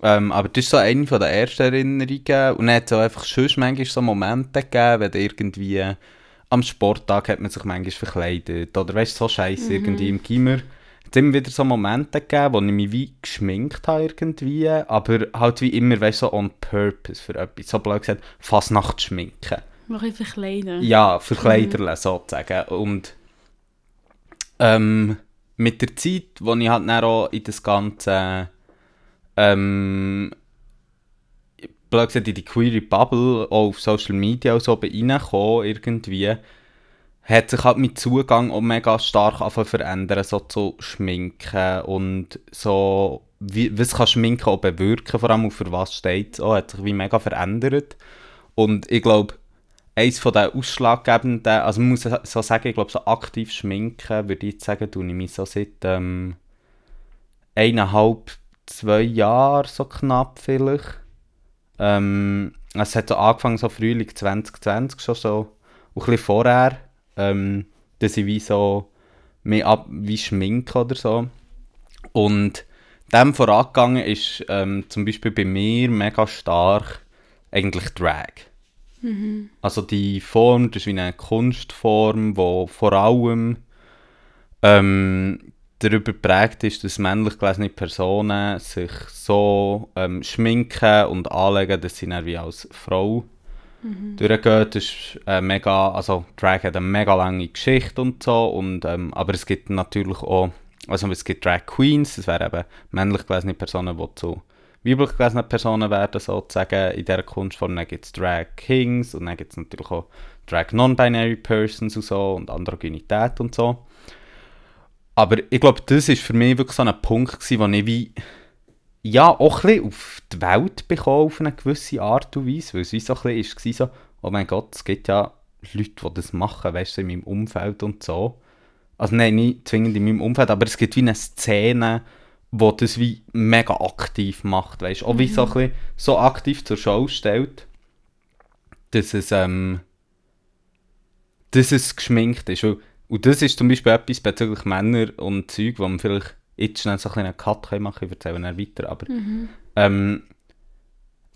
Ähm, aber das ist so eine von der ersten Erinnerungen und dann hat es auch einfach schon manchmal so Momente gegeben, wenn irgendwie am Sporttag hat man sich manchmal verkleidet oder weißt du, so scheiße irgendwie im Gimmer. Es immer wieder so Momente gegeben, wo ich mich wie geschminkt habe irgendwie, aber halt wie immer, weißt so on purpose für etwas. So blöd gesagt, Fasnacht schminken. Mach ich verkleiden. Ja, für Kleiderle sozusagen. Und ähm, mit der Zeit, wo ich halt dann auch in das ganze ähm, blöd gesagt, in die queere Bubble, auch auf Social Media und so bin reingekommen irgendwie, hat sich halt mein Zugang auch mega stark verändern, so zu schminken und so, wie, was kann Schminken auch bewirken, vor allem und für was steht es auch, hat sich wie mega verändert. Und ich glaube, eins von den ausschlaggebenden, also man muss so sagen, ich glaube, so aktiv schminken, würde ich jetzt sagen, tue ich mich so seit ähm, eineinhalb, zwei Jahren so knapp vielleicht. Ähm, es hat so angefangen, so Frühling 2020 schon so, und ein bisschen vorher, ähm, dass ich wie so mehr ab, wie schminke oder so. Und dem vorangegangen ist ähm, zum Beispiel bei mir mega stark eigentlich Drag. Also die Form, das ist wie eine Kunstform, wo vor allem ähm, darüber geprägt ist, dass männlich gelesene Personen sich so ähm, schminken und anlegen, dass sie dann wie als Frau durchgehen. Das ist äh, mega, also Drag hat eine mega lange Geschichte und so, und, ähm, aber es gibt natürlich auch, also es gibt Drag Queens, das wären eben männlich gelesene Personen, die zu weiblich gelesenen Personen werden, sozusagen, in dieser Kunstform. Gibt es Drag Kings und dann gibt es natürlich auch Drag Non-Binary Persons und so und Androgynität und so. Aber ich glaube, das ist für mich wirklich so ein Punkt gewesen, wo ich wie, ja, auch ein auf die Welt bekommen, auf eine gewisse Art und Weise, weil es wie so ein bisschen ist, so, oh mein Gott, es gibt ja Leute, die das machen, weißt du, in meinem Umfeld und so. Also nein, nicht zwingend in meinem Umfeld, aber es gibt wie eine Szene, wo das wie mega aktiv macht, weißt du, auch wie so ein bisschen so aktiv zur Show stellt, dass es, ähm, dass es geschminkt ist. Und, und das ist zum Beispiel etwas bezüglich Männer und Zeug, wo man vielleicht jetzt schnell so ein einen Cut machen ich erzähle dann weiter, aber ähm,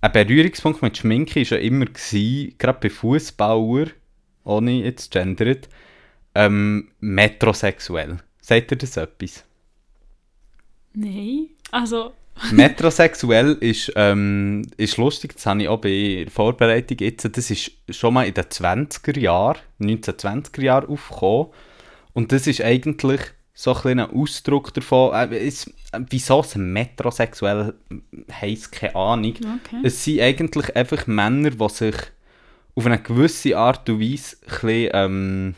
ein Berührungspunkt mit Schminke war ja immer, gewesen, gerade bei Fußbauern, ohne jetzt gendert, ähm, metrosexuell. Sagt ihr das etwas? Nein. Also, Metrosexuell ist, ähm, ist lustig, das habe ich auch bei der Vorbereitung jetzt, das ist schon mal in den 20er Jahren, 1920er Jahren aufgekommen und das ist eigentlich so ein Ausdruck davon, äh, äh, wieso es metrosexuell heisst, keine Ahnung. okay. Es sind eigentlich einfach Männer, die sich auf eine gewisse Art und Weise ein bisschen, ähm,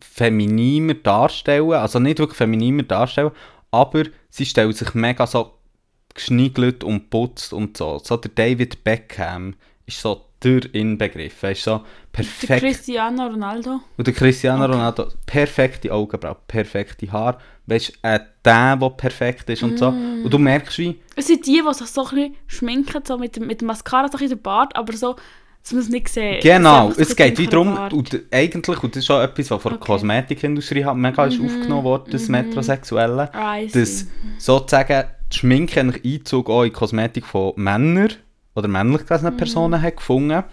femininer darstellen. Also nicht wirklich femininer darstellen, aber sie stellen sich mega so geschniegelt und putzt und so. So der David Beckham ist so der Inbegriff. Ist so Der perfekt. Cristiano Ronaldo. und der Cristiano Okay. Ronaldo, perfekte Augenbrauen, perfekte Haare. Weißt du, äh, der, der perfekt ist und so. Mm. Und du merkst wie, Es sind die, die sich so ein bisschen schminken, so mit, mit Mascara, so ein den Bart, aber so, dass man es nicht sieht. Genau, so es geht wie darum, und eigentlich, und das ist auch etwas, was von der Okay. Kosmetikindustrie halt mega ist Mhm, aufgenommen worden, das mhm. Metrosexuelle. Ah, dass sozusagen die Schminke Einzug auch in die Kosmetik von Männern oder männlich gelesenen Mhm. Personen hat gefunden.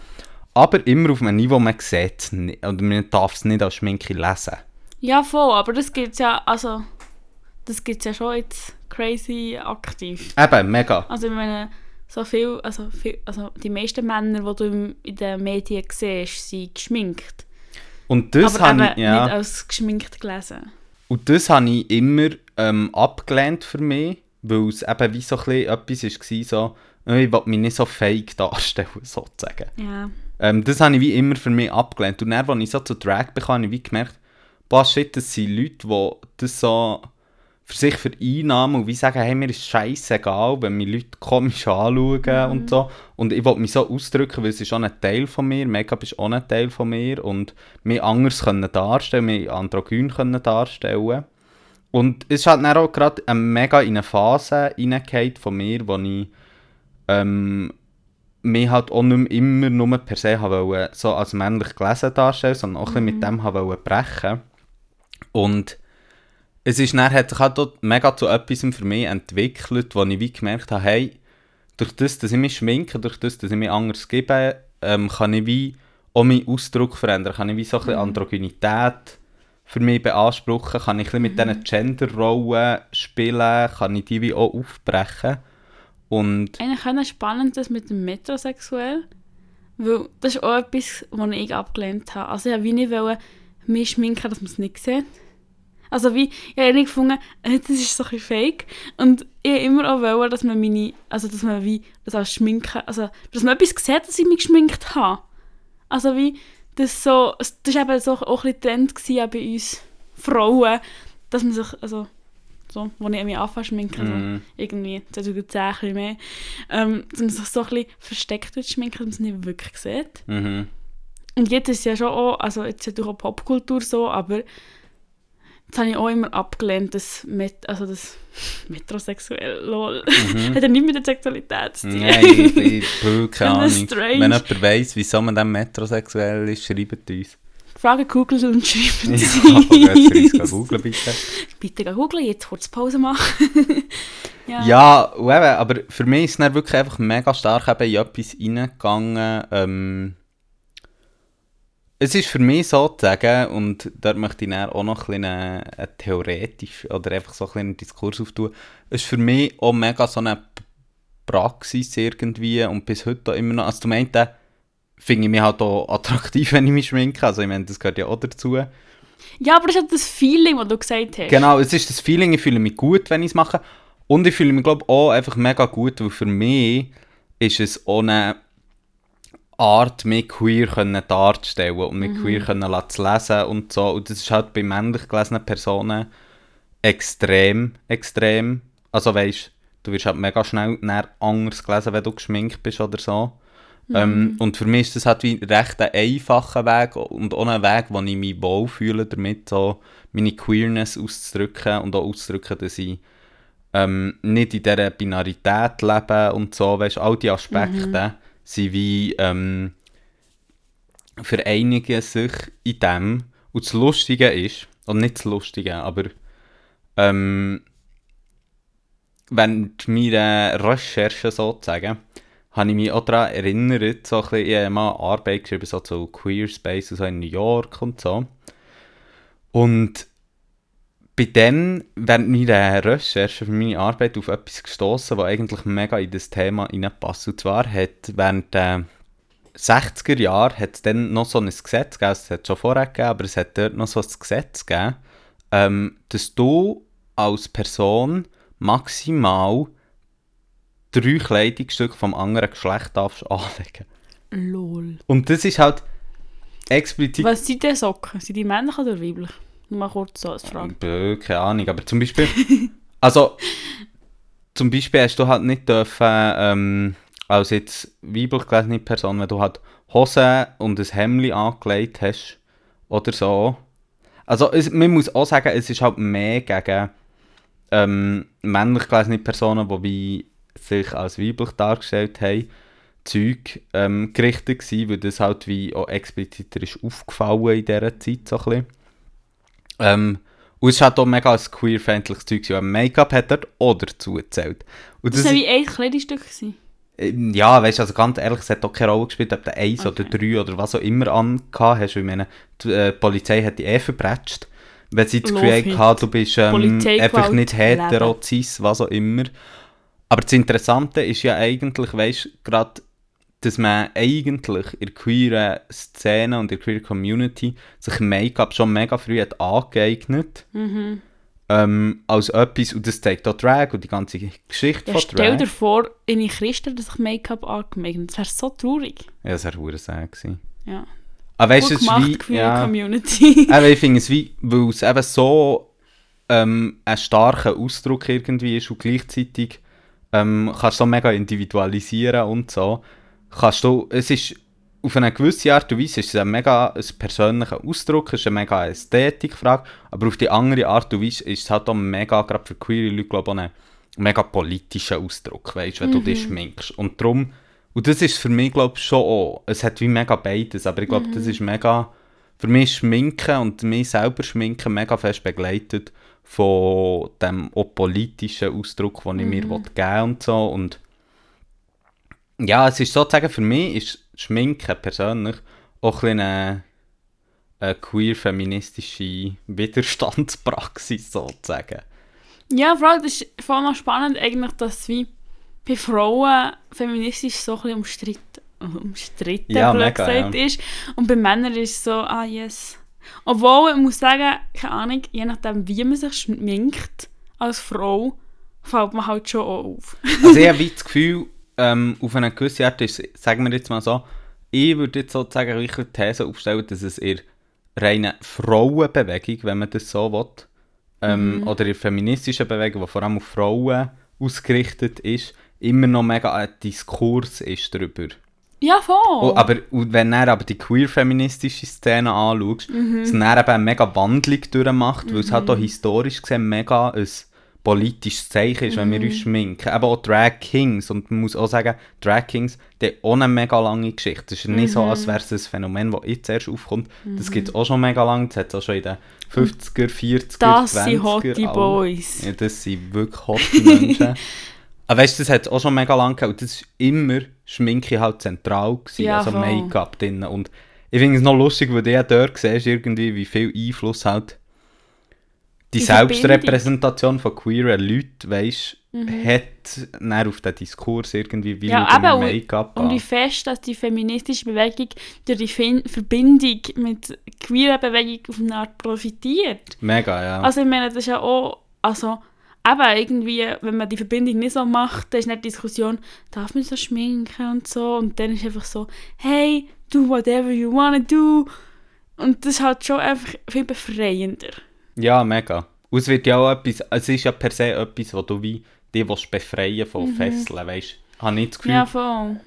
Aber immer auf einem Niveau, man sieht es oder man darf es nicht als Schminke lesen. Ja, voll, aber das gibt's ja, also, das gibt's ja schon jetzt crazy aktiv. Eben, mega. Also, ich meine, so viel, also, viel, also die meisten Männer, die du in den Medien siehst, sind geschminkt. Und das habe ich, ja, nicht als geschminkt gelesen. und das habe ich immer ähm, abgelehnt für mich, weil es eben wie so ein bisschen etwas war, so, ich will mich nicht so fake darstellen, sozusagen. Ja. Ähm, das habe ich wie immer für mich abgelehnt. Und dann, als ich so zu Drag bekam, habe ich wie gemerkt, boah, shit, das sind Leute, die das so für sich vereinnahmen und wie sagen, hey, mir ist scheißegal, wenn mich Leute komisch anschauen und so. Und ich wollte mich so ausdrücken, weil es ist auch ein Teil von mir, Make-up ist auch ein Teil von mir und mich anders können darstellen, mich androgyn können darstellen. Und es ist halt dann auch gerade eine mega in eine Phase reingefallen von mir, wo ich ähm, mich halt auch nicht immer nur per se wollen, so als männlich gelesen darstellen, sondern auch ein bisschen mit dem wollen brechen. Und es ist dann, hat sich halt auch mega zu etwas für mich entwickelt, wo ich wie gemerkt habe, hey, durch das, dass ich mich schminke, durch das, dass ich mich anders gebe, ähm, kann ich wie auch meinen Ausdruck verändern, kann ich wie so ein bisschen Androgynität für mich beanspruchen, kann ich ein bisschen mit diesen Genderrollen spielen, kann ich die wie auch aufbrechen. Und Eigentlich auch spannend das mit dem Metrosexuell. Weil das ist auch etwas, was ich abgelehnt habe. Also ich wollte wie nicht mich schminken, dass man es nicht sieht. Also wie, ich habe nicht gefunden, äh, das ist so ein fake. Und ich habe immer auch wollen, dass man meine, also dass man wie, das als Schminken, also dass man etwas sieht, dass ich mich geschminkt habe. Also wie, das so, das war eben so auch ein Trend auch bei uns Frauen, dass man sich, also so, wo ich mich anfange zu schminken, so Mhm. irgendwie 2010 ein bisschen mehr, ähm, dass man sich so ein bisschen versteckt wird schminken, dass man es nicht wirklich sieht. mhm. Und jetzt ist es ja schon auch, also jetzt ist ja auch Popkultur so, aber das habe ich auch immer abgelehnt, das, Met also das metrosexuell, lol. Hat ja nichts mit der Sexualität zu tun. Nein, ich, ich, keine Ahnung. Wenn jemand weiss, wieso man dann metrosexuell ist, schreibt uns. Frage Google und schreiben Ja, sie. jetzt googeln bitte. Bitte googeln, jetzt kurz Pause machen. ja. Ja, eben, aber für mich ist es wirklich einfach mega stark eben in etwas reingegangen. Ähm, Es ist für mich so zu sagen, und dort möchte ich auch noch ein bisschen äh, theoretisch oder einfach so ein bisschen einen Diskurs auftun, es ist für mich auch mega so eine Praxis irgendwie und bis heute immer noch, also zum einen finde ich mich halt auch attraktiv, wenn ich mich schminke, also ich meine, das gehört ja auch dazu. Ja, aber das ist halt das Feeling, das du gesagt hast. Genau, es ist das Feeling, ich fühle mich gut, wenn ich es mache. Und ich fühle mich, glaube ich, auch einfach mega gut, weil für mich ist es eine Art, mich queer können darzustellen und mich queer können zu lesen und so. Und das ist halt bei männlich gelesenen Personen extrem, extrem. Also weißt du, wirst halt mega schnell anders gelesen, wenn du geschminkt bist oder so. Ähm, und für mich ist das halt wie recht ein einfacher Weg und auch ein Weg, wo ich mich wohlfühle damit, so meine Queerness auszudrücken und auch auszudrücken, dass ich ähm, nicht in dieser Binarität lebe und so, weißt all die Aspekte sind wie ähm, vereinigen sich in dem. Und das Lustige ist, und nicht das Lustige, aber ähm, während meiner Recherche sozusagen, habe ich mich auch daran erinnert, so ein bisschen, ich mal Arbeit geschrieben, so zu Queer Spaces so in New York und so. Und bin dann während meiner Recherche für meine Arbeit auf etwas gestoßen, was eigentlich mega in das Thema hineinpasst. Und zwar hat während der 60er Jahren hat es dann noch so ein Gesetz gegeben, es hat schon vorher gegeben, aber es hat dort noch so ein Gesetz gegeben, ähm, dass du als Person maximal drei Kleidungsstücke vom anderen Geschlecht darfst anlegen. Lol. Und das ist halt explizit Was sind denn Socken? Sind die männlich oder weiblich? Nur mal kurz so als Frage. Bö, keine Ahnung, aber zum Beispiel, also zum Beispiel hast du halt nicht dürfen, ähm, als jetzt weiblich gelesene Person, wenn du halt Hosen und ein Hemd angelegt hast oder so. Also es, man muss auch sagen, es ist halt mehr gegen ähm, männlich gelesene Personen, die wie sich als weiblich dargestellt haben, Zeug ähm, gerichtet gewesen, weil das halt wie auch expliziter ist aufgefallen in dieser Zeit so ein bisschen. Ähm, und es halt auch mega ein queer-feindliches Zeug. gewesen. Make-up hat dort auch dazu gezählt. Und Das war wie ein Kleidungsstück. gewesen. ähm, ja, weißt du, also ganz ehrlich, es hat auch keine Rolle gespielt, ob du eins oder Okay. drei oder was auch immer angehabt hast. Ich meine, die äh, Polizei hat dich eh verbretscht. Wenn sie das Gefühl hatte, du bist ähm, einfach nicht hetero, cis, was auch immer. Aber das Interessante ist ja eigentlich, weißt gerade, dass man eigentlich in der queeren Szene und in der queeren Community sich Make-up schon mega früh hat angeeignet. Mhm. Ähm, als etwas, und das zeigt auch Drag und die ganze Geschichte Ja, von stell Drag. dir vor, in Christen hat sich Make-up angemeldet. Das wäre so traurig. Ja, das wäre verdammt sad gewesen. Ja. Aber weißt du, wie... Ja, Community. aber ich finde es wie, weil es eben so ähm, ein starker Ausdruck irgendwie ist und gleichzeitig ähm, kannst du mega individualisieren und so. Kannst du, es ist auf eine gewisse Art und Weise ist es ein mega ein persönlicher Ausdruck, es ist eine mega Ästhetikfrage, aber auf die andere Art und Weise ist es halt auch mega, gerade für queere Leute, glaube ich, ein mega politischer Ausdruck, weißt, wenn du dich schminkst. Und darum, und das ist für mich, glaube ich, schon auch, es hat wie mega beides, aber ich glaube, das ist mega, für mich Schminken und mich selber schminken mega fest begleitet von dem auch politischen Ausdruck, den ich mir will geben und so. Und ja, es ist sozusagen, für mich ist Schminken persönlich auch ein eine, eine queer-feministische Widerstandspraxis sozusagen. ja, vor allem, das ist voll noch spannend eigentlich, dass wie bei Frauen feministisch so ein bisschen umstritten, umstritten Ja, mega, gesagt ja. ist. Und bei Männern ist es so, ah yes. Obwohl, ich muss sagen, keine Ahnung, je nachdem, wie man sich schminkt als Frau, fällt man halt schon auf. Also ich habe das Gefühl, ähm, auf eine gewisse Art ist, sagen wir jetzt mal so, ich würde jetzt sozusagen wirklich die These aufstellen, dass es eher reine Frauenbewegung, wenn man das so will, ähm, Mhm. oder in feministischen Bewegung, die vor allem auf Frauen ausgerichtet ist, immer noch mega ein Diskurs ist darüber. Ja, voll. Oh, aber und wenn du aber die queer-feministische Szene anschaust, Mhm. dass dann eben eine mega Wandlung durchmacht, weil es halt auch historisch gesehen mega ein politisches Zeichen ist, wenn wir Mhm. uns schminken. Eben auch Drag Kings. Und man muss auch sagen, Drag Kings, die haben auch eine mega lange Geschichte. Es ist nicht Mhm. so, als wäre es ein Phänomen, das jetzt erst aufkommt. Das gibt es auch schon mega lange. Das hat es auch schon in den 50er, 40er, das 20er. sind Hottie. Boys. Ja, das sind wirklich hotte Menschen. Aber weißt du, das hat auch schon mega lange gehabt. Das war immer Schminke halt zentral. Gewesen, Ja, also. Make-up drin. Und ich finde es noch lustig, weil du ja dort siehst, irgendwie, wie viel Einfluss halt die, Die Selbstrepräsentation von queeren Leuten, weißt, hat dann auf den Diskurs irgendwie, wie Mhm. Ja, wir eben, und- Make-up Und wie fest, dass die feministische Bewegung durch die fin Verbindung mit queeren Bewegung auf eine Art profitiert. Mega, ja. Also ich meine, das ist ja auch, also eben irgendwie, wenn man die Verbindung nicht so macht, dann ist nicht die Diskussion, darf man so schminken und so und dann ist einfach so, hey, do whatever you wanna do und das ist halt schon einfach viel befreiender. Ja, mega. Und es wird ja auch etwas, es ist ja per se etwas, wo du wie die willst befreien von Fesseln, weißt du? Habe ich das Gefühl. Mhm. Ja, voll.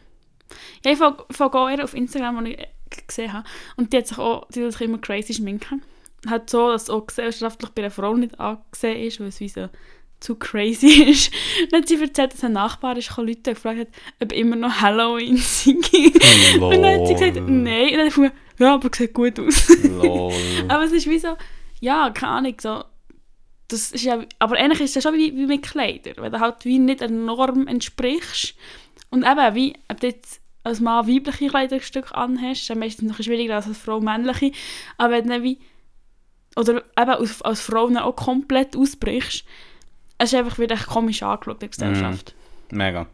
Ja, ich folge auf Instagram, die ich gesehen habe. Und die hat sich auch, die hat sich immer crazy schminken. Hat so, dass es auch gesellschaftlich bei einer Frau nicht angesehen ist, weil es wie so zu crazy ist. Dann hat sie erzählt, dass ein Nachbar ist, Leute gefragt hat, ob immer noch Halloween sei. Und dann hat sie gesagt, nein. Und dann dachte ich ja, aber sieht gut aus. Aber es ist wie so, ja, keine Ahnung, so, das ist ja, aber ähnlich ist es ja schon wie, wie mit Kleidern, wenn du halt wie nicht einer Norm entsprichst. Und eben, wie, ob du jetzt als Mann weibliche Kleidungsstücke anhast, ist ja meistens noch schwieriger als als Frau männliche, aber wenn du wie, oder eben als, als Frau dann auch komplett ausbrichst, es ist einfach wieder echt komisch angeschaut in der Gesellschaft. Mega.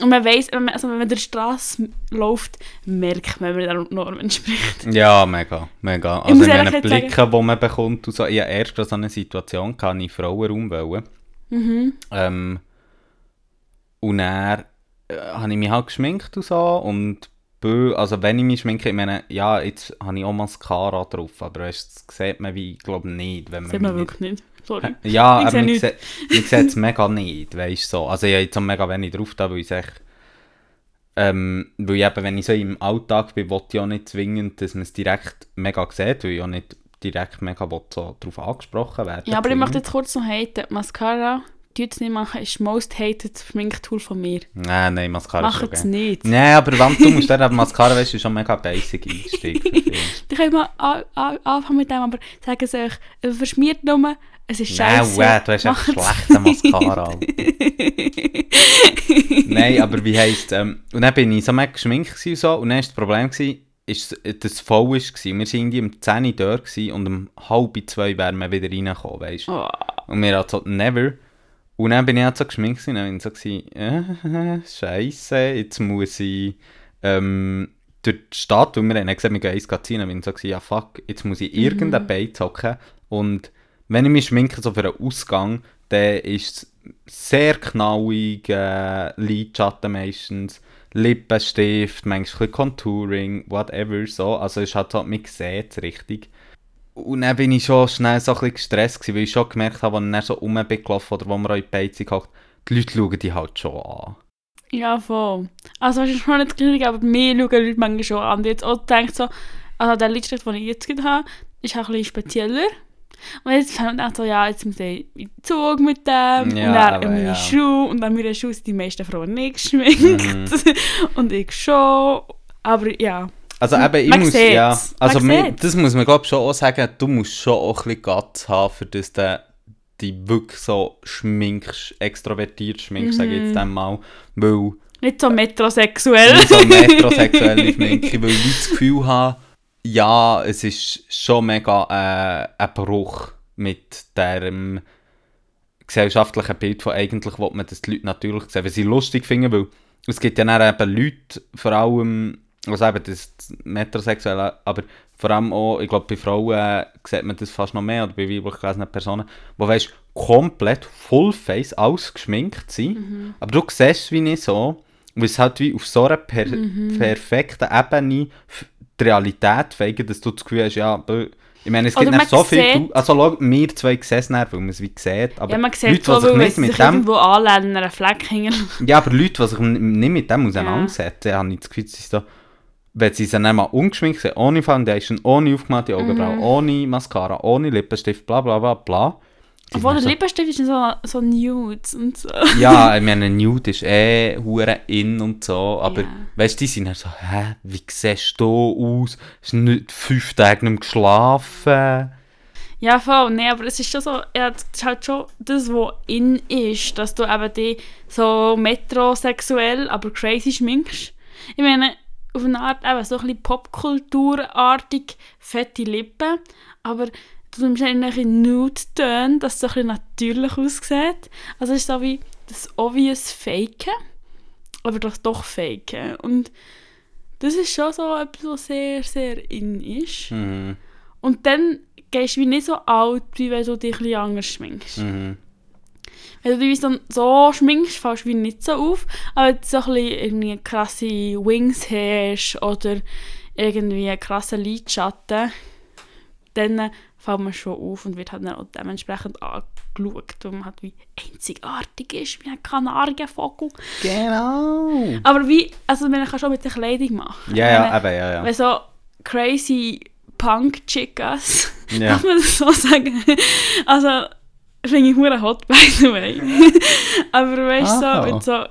Und man weiss, wenn man, also wenn man die Straße läuft, merkt man, wenn man der Norm entspricht. Ja, mega, mega. Also muss ich meine, ehrlich Blicke, die man bekommt, und so, ich hatte erst so eine Situation, gehabt, ich Frauenraum wollen. Mhm. Ähm, und dann äh, habe ich mich halt geschminkt und so, und also wenn ich mich schminke, ich meine, ja, jetzt habe ich auch Mascara drauf, aber das sieht man wie, ich glaube nicht, wenn man Sieht man mich nicht- wirklich nicht. Sorry. Ja, Ich aber sehe sieht, man sieht es mega nicht, weißt so. Also ich habe jetzt auch mega wenig drauf da, weil ich echt, ähm, weil ich eben, wenn ich so im Alltag bin, will ich auch nicht zwingend, dass man es direkt mega sieht, weil ich auch nicht direkt mega will, so darauf angesprochen werden Ja, aber ich möchte jetzt kurz noch haten. Mascara, die es nicht machen, ist das most hated Schminktool von mir. Nein, nein, Mascara ist Macht okay. es nicht. Nein, aber wenn du musst, dann Mascara, weißt du, ist schon mega basic. Ich kann mal an- an- anfangen mit dem, aber sagen sie euch, verschmiert nur, es ist Nein, scheiße. wow, du hast einfach schlechte Mascara. Nein, aber wie heisst ähm, Und dann bin ich so mega geschminkt und so. Und dann war das Problem, gewesen, ist, dass es voll war. Wir waren irgendwie um 10 Uhr gewesen, und um halb zwei wären wir wieder reingekommen, weißt du. Oh, Und wir halt so, never. Und dann bin ich halt so geschminkt und dann so, äh, scheisse, jetzt muss ich ähm, durch die Stadt, und wir haben dann gesagt, wir gehen eins ziehen, dann bin ich so, ja fuck, jetzt muss ich irgendein Bein hocken. Und wenn ich mich schminke, so für einen Ausgang, dann ist es sehr knallig, äh, Lidschatten meistens, Lippenstift, manchmal ein Contouring, whatever, so. Also es ist halt man sieht richtig. Und dann bin ich schon schnell so ein gestresst gewesen, weil ich schon gemerkt habe, als ich dann so rum bin gelaufen oder wo auch in die Beize gehockt, die Leute schauen die halt schon an. ja, voll. Also es ist schon nicht gleich, aber mir schauen Leute manchmal schon an. Die jetzt auch denkt so, also der Liedstift, den ich jetzt habe, ist auch ein bisschen spezieller. Und jetzt fängt man so, ja, jetzt muss ich in den Zug mit dem Ja, und dann aber meine ja. Schuhe und dann meine Schuhe sind die meisten Frauen nicht geschminkt Mhm. und ich schon. Aber ja, Also eben, ich Man muss, sieht's. ja, Man also sieht's. das muss man glaube schon auch sagen, du musst schon auch ein bisschen Guts haben, für das du dich wirklich so schminkst, extrovertiert schminkst, sage ich Mhm. jetzt dann mal, weil nicht so metrosexuell. nicht so metrosexuelle Schminke, weil ich das Gefühl habe, ja, es ist schon mega äh, ein Bruch mit dem gesellschaftlichen Bild von eigentlich, will man das die Leute natürlich sehen, wenn sie lustig finden, weil es gibt ja dann eben Leute, vor allem, also eben das Metrosexuelle, aber vor allem auch, ich glaube bei Frauen sieht man das fast noch mehr, oder bei weiblich gelesenen Personen, wo weißt komplett Fullface ausgeschminkt sind, aber du siehst wie nicht so, weil es halt wie auf so einer per perfekten Ebene die Realität feigen, dass du das Gefühl hast, ja, ich meine, es gibt nicht so viel, sieht- also wir zwei sehen es nicht, weil man es wie sieht, aber ja, man Leute, sieht die so, sich nicht mit sich dem irgendwo anlehnen, an einen Fleck hängen. ja, aber Leute, die sich nicht mit dem auseinandersetzen, habe ich das Gefühl, sie so, wenn sie sich dann mal ungeschminkt sind, ohne Foundation, ohne aufgemachte Augenbrauen, ohne Mascara, ohne Lippenstift, bla bla bla bla. Obwohl der so, Lippenstift ist so, so nudes und so. ja, ich meine, Nude ist eh hure in und so, aber Ja. weißt du, die sind dann so, hä, wie siehst du aus? Hast du nicht fünf Tage nicht geschlafen? Ja, voll. Nee, aber es ist schon so, ja, das ist halt schon das, was in ist, dass du eben die so metrosexuell, aber crazy schminkst. Ich meine, auf eine Art eben so ein bisschen Popkulturartig fette Lippen, aber du nimmst eigentlich in Nude-Tönen, dass es so ein bisschen natürlich aussieht. Also es ist so wie das obvious Faken, aber das doch Faken. Und das ist schon so etwas, was sehr, sehr in ist. Mhm. Und dann gehst du wie nicht so alt, wie wenn du dich ein bisschen anders schminkst. Mhm. Wenn du dich so, so schminkst, fällst du wie nicht so auf. Aber wenn du so ein bisschen irgendwie krasse Wings hast oder irgendwie einen krassen Lidschatten, dann fällt man schon auf und wird halt dann auch dementsprechend angeschaut, weil man halt wie einzigartig ist, wie ein Kanarienvogel. Genau. Aber wie, also man kann schon mit der Kleidung machen. Ja, ja, eben, ja, ja. Wenn so crazy Punk-Chickas, Ja. darf man das so sagen? Also, finde ich hure hot, by the way. Aber weißt du, so, mit so,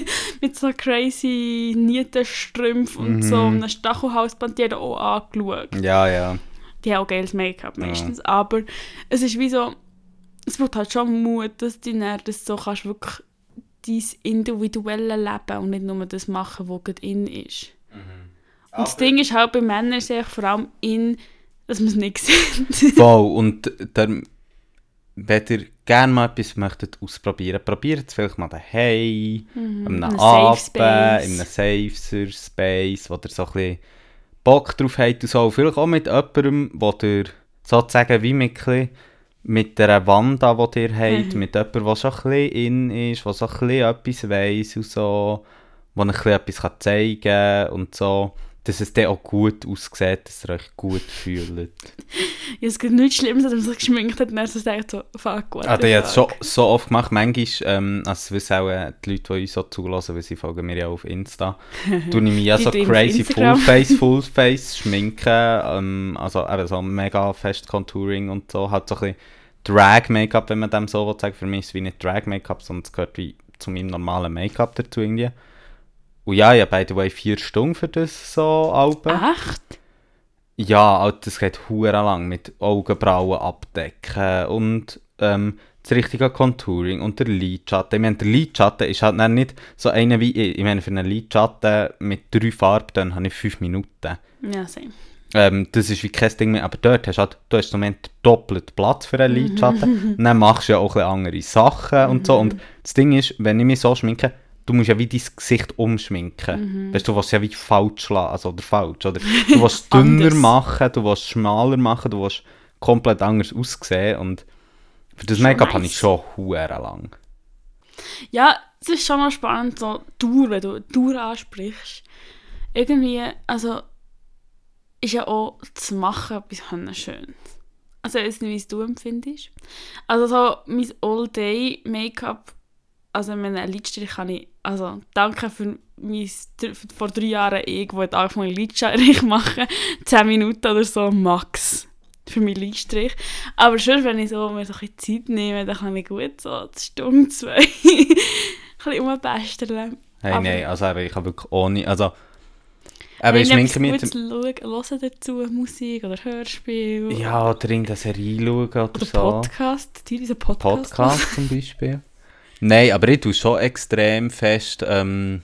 mit so crazy Nietenstrümpfen und so Mhm. einem Stachelhalsband, die auch angeschaut. Ja, ja. Die haben auch geiles Make-up meistens. Aber es ist wie so, es braucht halt schon Mut, dass du dann das so kannst, wirklich dein individuelle Leben und nicht nur das machen, was gerade in ist. Und das Ding ist halt, bei Männern es vor allem in, dass man es nicht sieht. Voll. Und der, wenn ihr gerne mal etwas möchtet ausprobieren, probiert es vielleicht mal daheim, in einem Mhm. Abend, Safe in einem Safer Space, wo ihr so ein bisschen Bock drauf habt und so. Vielleicht auch mit jemandem, wo ihr sozusagen wie mit, mit der Wand, an, die ihr habt, Mhm. mit jemandem, der schon ein bisschen in ist, der so ein bisschen etwas weiss und so, euch ein bisschen etwas zeigen kann und so. Dass es dann auch gut aussieht, dass ihr euch gut fühlt. Ja, es gibt nichts Schlimmes, dass man sich geschminkt hat und dann so sagt, so, fuck, what Ah, ich habe schon so oft gemacht. Manchmal, ähm, also wissen auch äh, die Leute, die uns so zulassen, weil sie folgen mir ja auf Insta, tue ich mich ja so crazy. Fullface, Fullface schminken, ähm, also eben so mega fest Contouring und so, halt so ein bisschen Drag-Make-up, wenn man dem so will sagen. Für mich ist es wie nicht Drag-Make-up, sondern es gehört wie zu meinem normalen Make-up dazu irgendwie. Und ja, ja, by the way, vier Stunden für das so Alben. Echt? Ja, also das geht hure lang mit Augenbrauen abdecken und ähm, das richtige Contouring und der Lidschatten. Ich meine, der Lidschatten ist halt dann nicht so einer wie ich. Ich meine, für einen Lidschatten mit drei Farben habe ich fünf Minuten. Ja, same. Ähm, das ist wie kein Ding mehr. Aber dort hast du halt, du hast im Moment doppelt Platz für einen Lidschatten. und dann machst du ja auch ein andere Sachen und so. Und das Ding ist, wenn ich mich so schminke, du musst ja wie dein Gesicht umschminken. Weißt du, willst ja wie falsch lassen, also oder falsch. Oder du willst dünner machen, du willst schmaler machen, du willst komplett anders aussehen. Und für das Make-up habe nice. ich schon hure lang. Ja, es ist schon noch spannend, so Dauer, wenn du Dauer ansprichst. Irgendwie, also, ist ja auch zu machen etwas Schönes. Also, ich weiß nicht, wie es du empfindest. Also, so mein All-Day-Make-up, also meinen Lidstrich kann ich, also, danke für mein, für vor drei Jahren ich, wo ich angefangen Lidstrich machen, 10 Minuten oder so max für meinen Lidstrich. Aber schon, wenn ich so, mir so ein Zeit nehme, dann kann ich gut so Stunde, zwei ein bisschen rumbasteln. Hey, Aber- nein, also ich habe wirklich ohne, also... Aber ich schminke mich... hören dazu, Musik oder Hörspiel. Ja, oder irgendeine Serie schauen oder, Oder so. Podcast, die diese Podcast. Podcast zum Beispiel. Nein, aber ich tue schon extrem fest, ähm,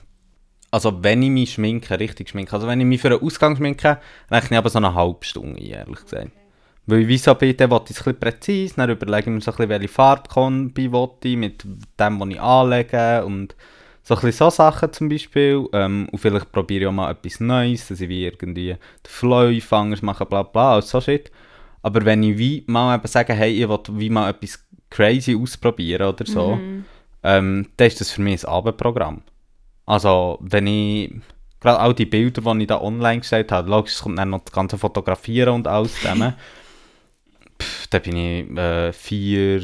also wenn ich mich schminke, richtig schminke, also wenn ich mich für einen Ausgang schminke, rechne ich aber so eine halbe Stunde, ehrlich gesagt. Weil ich dann will ich es ein präzise, dann überlege ich mir so ein bisschen, welche Farbkombi ich mit dem, was ich anlege und so ein bisschen so Sachen zum Beispiel. Ähm, und vielleicht probiere ich auch mal etwas Neues, dass ich wie irgendwie den Fläuf anders mache, bla bla, so shit. Aber wenn ich wie mal eben sage, hey, ich will wie mal etwas crazy ausprobieren oder so, Mhm. Ähm, dann ist das für mich ein Abendprogramm. Also, wenn ich, gerade all die Bilder, die ich da online gestellt habe, logisch, es kommt dann noch das ganze Fotografieren und alles zusammen. Pff, da bin ich äh, vier,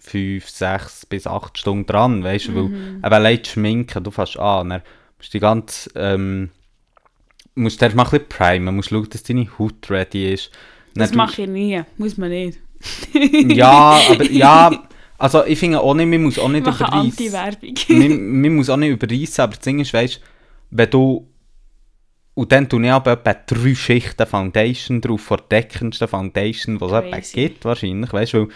fünf, sechs bis acht Stunden dran, weißt du, weil eben allein Schminken, du fährst an, dann musst du die ganze, ähm, musst erst mal ein bisschen primen, musst schauen, dass deine Haut ready ist. Das Dann mache ich nie, muss man nicht. ja, aber ja, also ich finde auch nicht, man muss auch Ich nicht. Anti-Werbung. man, man muss auch nicht überreissen, aber das Ding ist, weißt wenn du. Und dann tue ich aber etwa drei Schichten Foundation drauf, vor der deckendsten Foundation, die es etwa gibt, wahrscheinlich, weißt weil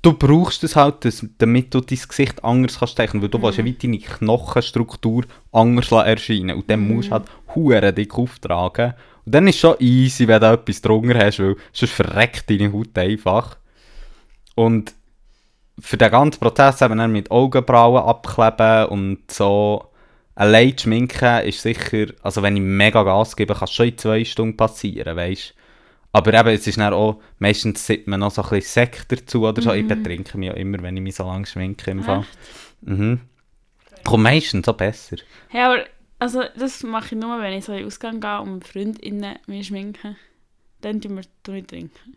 du brauchst es halt, dass, damit du dein Gesicht anders kannst zeichnen, weil du willst ja wie deine Knochenstruktur anders erscheinen und dann musst du halt hure dick auftragen. Und dann ist es schon easy, wenn du etwas drunter hast, weil sonst verreckt deine Haut einfach. Und für den ganzen Prozess eben dann mit Augenbrauen abkleben und so allein schminken ist sicher, also wenn ich mega Gas gebe, kann es schon in zwei Stunden passieren, weißt Aber eben, es ist dann auch, meistens sieht man noch so ein bisschen Sekt dazu oder so. Ich betrinke mich ja immer, wenn ich mich so lange schminke im Fall. Mhm. Kommt meistens so besser. Hey, aber also, das mache ich nur, wenn ich so in den Ausgang gehe und Freundinnen mich schminken. Dann tun wir wir trinken.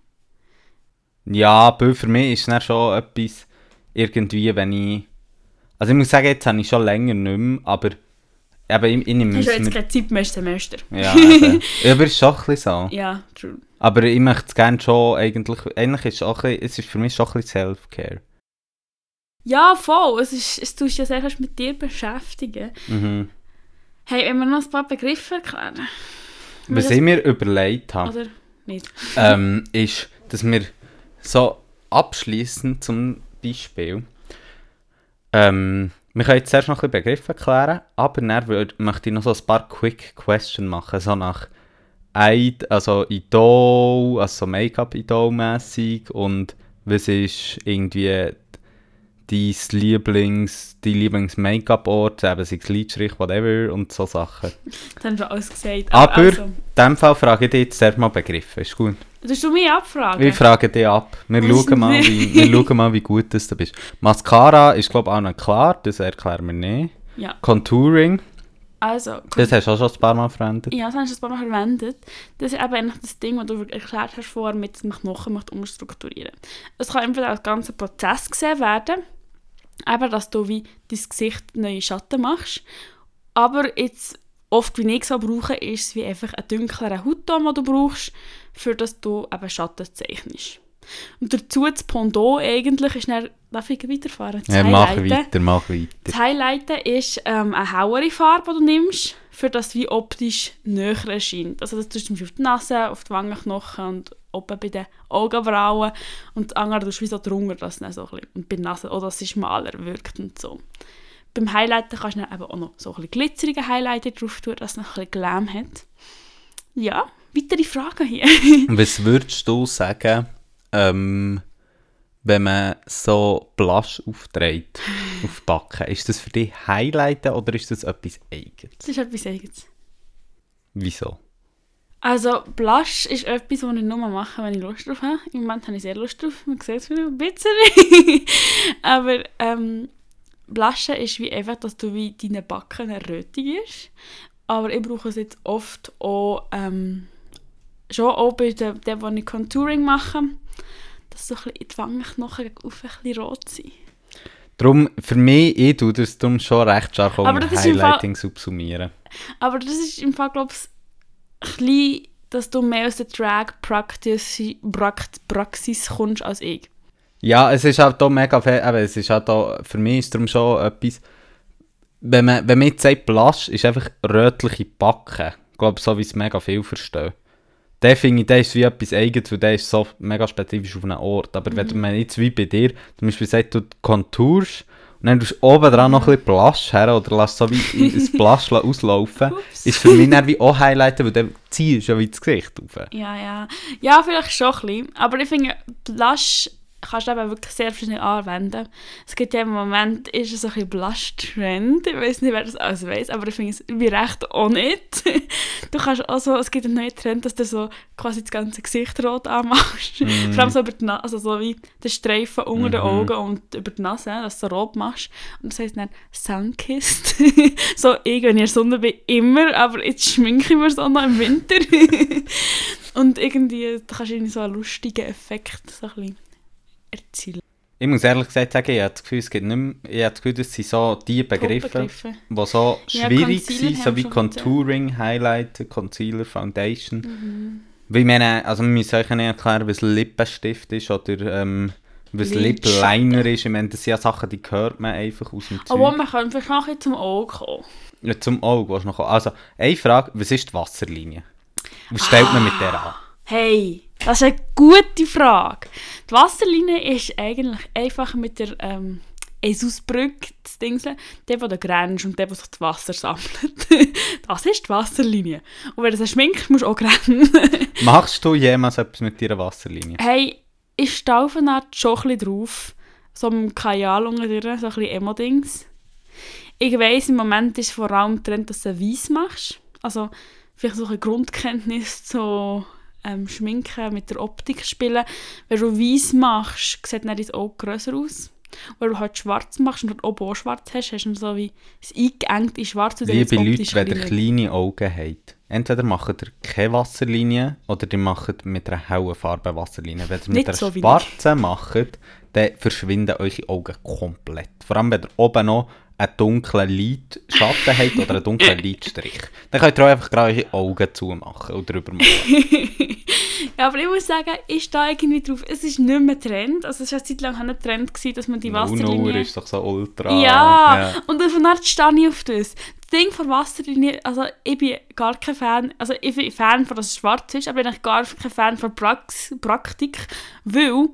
Ja, aber für mich ist es dann schon etwas, irgendwie, wenn ich... Also ich muss sagen, jetzt habe ich schon länger nicht mehr, aber eben, ich, ich nehme Hast du es jetzt mir... keine Zeit mehr, Semester? Ja, eben. ja, aber es ist schon ein bisschen so. Ja, true. Aber ich möchte es gerne schon eigentlich... Eigentlich ist es auch ein bisschen, es ist für mich schon ein bisschen Self-Care. Ja, voll. Es, ist, es tust ja sehr mit dir beschäftigen. Mhm. Hey, wenn wir noch ein paar Begriffe erklären. Was das- ich mir überlegt habe, Oder nicht? ähm, ist, dass wir so abschließend zum Beispiel, ähm, wir können jetzt zuerst noch ein bisschen Begriffe erklären, aber dann würd, möchte ich noch so ein paar Quick Questions machen, so nach Id also Idol, also so Make-up-Idol-mässig und was ist irgendwie dein Lieblings, dein Lieblings-Make-up-Ort, eben sei es Lidstrich, whatever und so Sachen. Das haben wir alles gesagt. Aber also, in diesem Fall frage ich dich jetzt zuerst mal Begriffe, ist gut? Willst du mich abfragen? Wir fragen dich ab. Wir schauen, mal, wie, wir schauen mal, wie gut das du bist. Mascara ist, glaube ich, auch noch klar. Das erklären wir nicht. Ja. Contouring, Also, das hast du auch schon ein paar Mal verwendet. Ja, das hast du ein paar Mal verwendet. Das ist eben eigentlich das Ding, das du erklärt hast vorher, mit dem Knochen umstrukturieren. Es kann entweder als ganzer Prozess gesehen werden, eben, dass du wie dein Gesicht neue Schatten machst. Aber jetzt, oft wie ich so brauche, ist es wie einfach ein dunklerer Hautton, den du brauchst, für dass du eben Schatten zeichnest. Und dazu das Pendant eigentlich ist dann, darf ich weiterfahren? Das Ja, mach weiter, mach weiter. Das Highlighten ist ähm, eine hellere Farbe, die du nimmst, für das wie optisch näher erscheint. Also das tust du zum Beispiel auf die Nase, auf die Wangenknochen und oben bei den Augenbrauen. Und das andere tust du wie so drunter, dass es dann so ein bisschen, und bei der Nase, auch dass es schmaler wirkt und so. Beim Highlighten kannst du dann eben auch noch so ein bisschen glitzerige Highlighter drauf tun, dass es noch ein bisschen Glam hat. Ja, weitere Fragen hier. Was würdest du sagen, ähm, wenn man so Blush aufträgt auf die Backen? Ist das für dich Highlighten oder ist das etwas Eigenes? das ist etwas Eigenes. Wieso? Also, Blush ist etwas, was ich nur mache, wenn ich Lust drauf habe. Im Moment habe ich sehr Lust drauf, man sieht es wieder ein bisschen. Aber ähm, Blushen ist wie einfach, dass du wie deine Backen errötigst. Aber ich brauche es jetzt oft auch, ähm, schon auch bei dem, wo ich Contouring mache, dass so ein bisschen die Wangenknochen auf ein bisschen rot sind. Darum, für mich, ich tue das darum schon recht stark Aber im Fall- Highlighting subsumieren. Aber das ist im Fall, glaube ich, ein bisschen, dass du mehr aus der Drag-Praxis Prax- Praxis kommst als ich. Ja, es ist halt da mega fair, aber es ist halt da, für mich ist darum schon etwas, wenn man, wenn man jetzt sagt, Blush ist einfach rötliche Backen, ich glaube, so wie es mega viel verstehen. Der finde ich, der ist wie etwas Eigenes, weil der ist so mega spezifisch auf einem Ort. Aber wenn man jetzt wie bei dir, zum Beispiel sagt, du konturst und dann tust du oben dran noch ein bisschen Blush her oder lässt so wie das Blush auslaufen, Ups. ist für mich dann wie auch Highlighten, weil dann ziehst du ja wie das Gesicht auf. Ja, ja. Ja, vielleicht schon ein bisschen. Aber ich finde, Blush kannst du eben wirklich sehr schnell anwenden. Es gibt ja im Moment, ist es so ein bisschen Blush-Trend. Ich weiß nicht, wer das alles weiß, aber ich finde es wie recht auch nicht. Du kannst auch so, es gibt einen neuen Trend, dass du so quasi das ganze Gesicht rot anmachst. Vor allem so über die Nase, also so wie den Streifen unter den Mhm. Augen und über die Nase, dass du so rot machst. Und das heisst dann Sunkissed. so, ich, wenn ich in der Sonne bin, immer, aber jetzt schminke ich mir so noch im Winter. Und irgendwie, da kannst du irgendwie so einen lustigen Effekt so ein bisschen erzielen. Ich muss ehrlich gesagt sagen, ich habe das Gefühl, es gibt nicht mehr, ich habe das Gefühl, das sind so die Begriffe, die so Ja, schwierig Concealer sind, so wie Contouring, Highlighter, Concealer, Foundation. Mhm. Weil ich meine, also wir müssen euch nicht erklären, was Lippenstift ist oder ähm, was. Lipliner ist. Ich meine, das sind ja Sachen, die hört man einfach aus dem Aber Zeug. man kann vielleicht noch bisschen zum Auge kommen. Ja, zum Auge du noch kommen. Also, eine Frage, was ist die Wasserlinie? Was stellt man mit der an? Hey, das ist eine gute Frage. Die Wasserlinie ist eigentlich einfach mit der ähm, Esusbrücke, das Ding, der, wo du grenzt und der, wo sich das Wasser sammelt. das ist die Wasserlinie. Und wenn du es schminkst, musst du auch rennen. Machst du jemals etwas mit deiner Wasserlinie? hey, ich stehe auf eine Art schon ein bisschen drauf. So im Kajal unten drin, so ein bisschen Emo-Dings. Ich weiss, im Moment ist vor allem Trend, dass du weiss machst. Also vielleicht so eine Grundkenntnis so ähm, Schminken mit der Optik spielen. Wenn du weiss machst, sieht dann dein Auge grösser aus. Wenn du halt schwarz machst und oben auch schwarz hast, hast du so wie es eingeengt in schwarz. und dann Liebe ist es Leute, optisch wenn ihr kleine Augen habt, entweder macht ihr keine Wasserlinie oder ihr macht mit einer hellen Farbe Wasserlinie. Wenn ihr mit Nicht einer so wie schwarzen macht, dann verschwinden eure Augen komplett. Vor allem, wenn ihr oben noch einen dunklen Lidschatten habt oder einen dunklen Lidstrich. Dann könnt ihr auch einfach gerade eure Augen zumachen und drüber machen. Ja, aber ich muss sagen, ich stehe irgendwie drauf. Es ist nicht mehr Trend. Also es war eine Zeit lang nicht Trend, gewesen, dass man die Wasserlinie... ist doch so ultra... Ja, ja. und von dort stehe ich auf das. Das Ding von Wasserlinie, also ich bin gar kein Fan, also ich bin Fan von, dass es schwarz ist, aber ich bin gar kein Fan von Prax Praktik, weil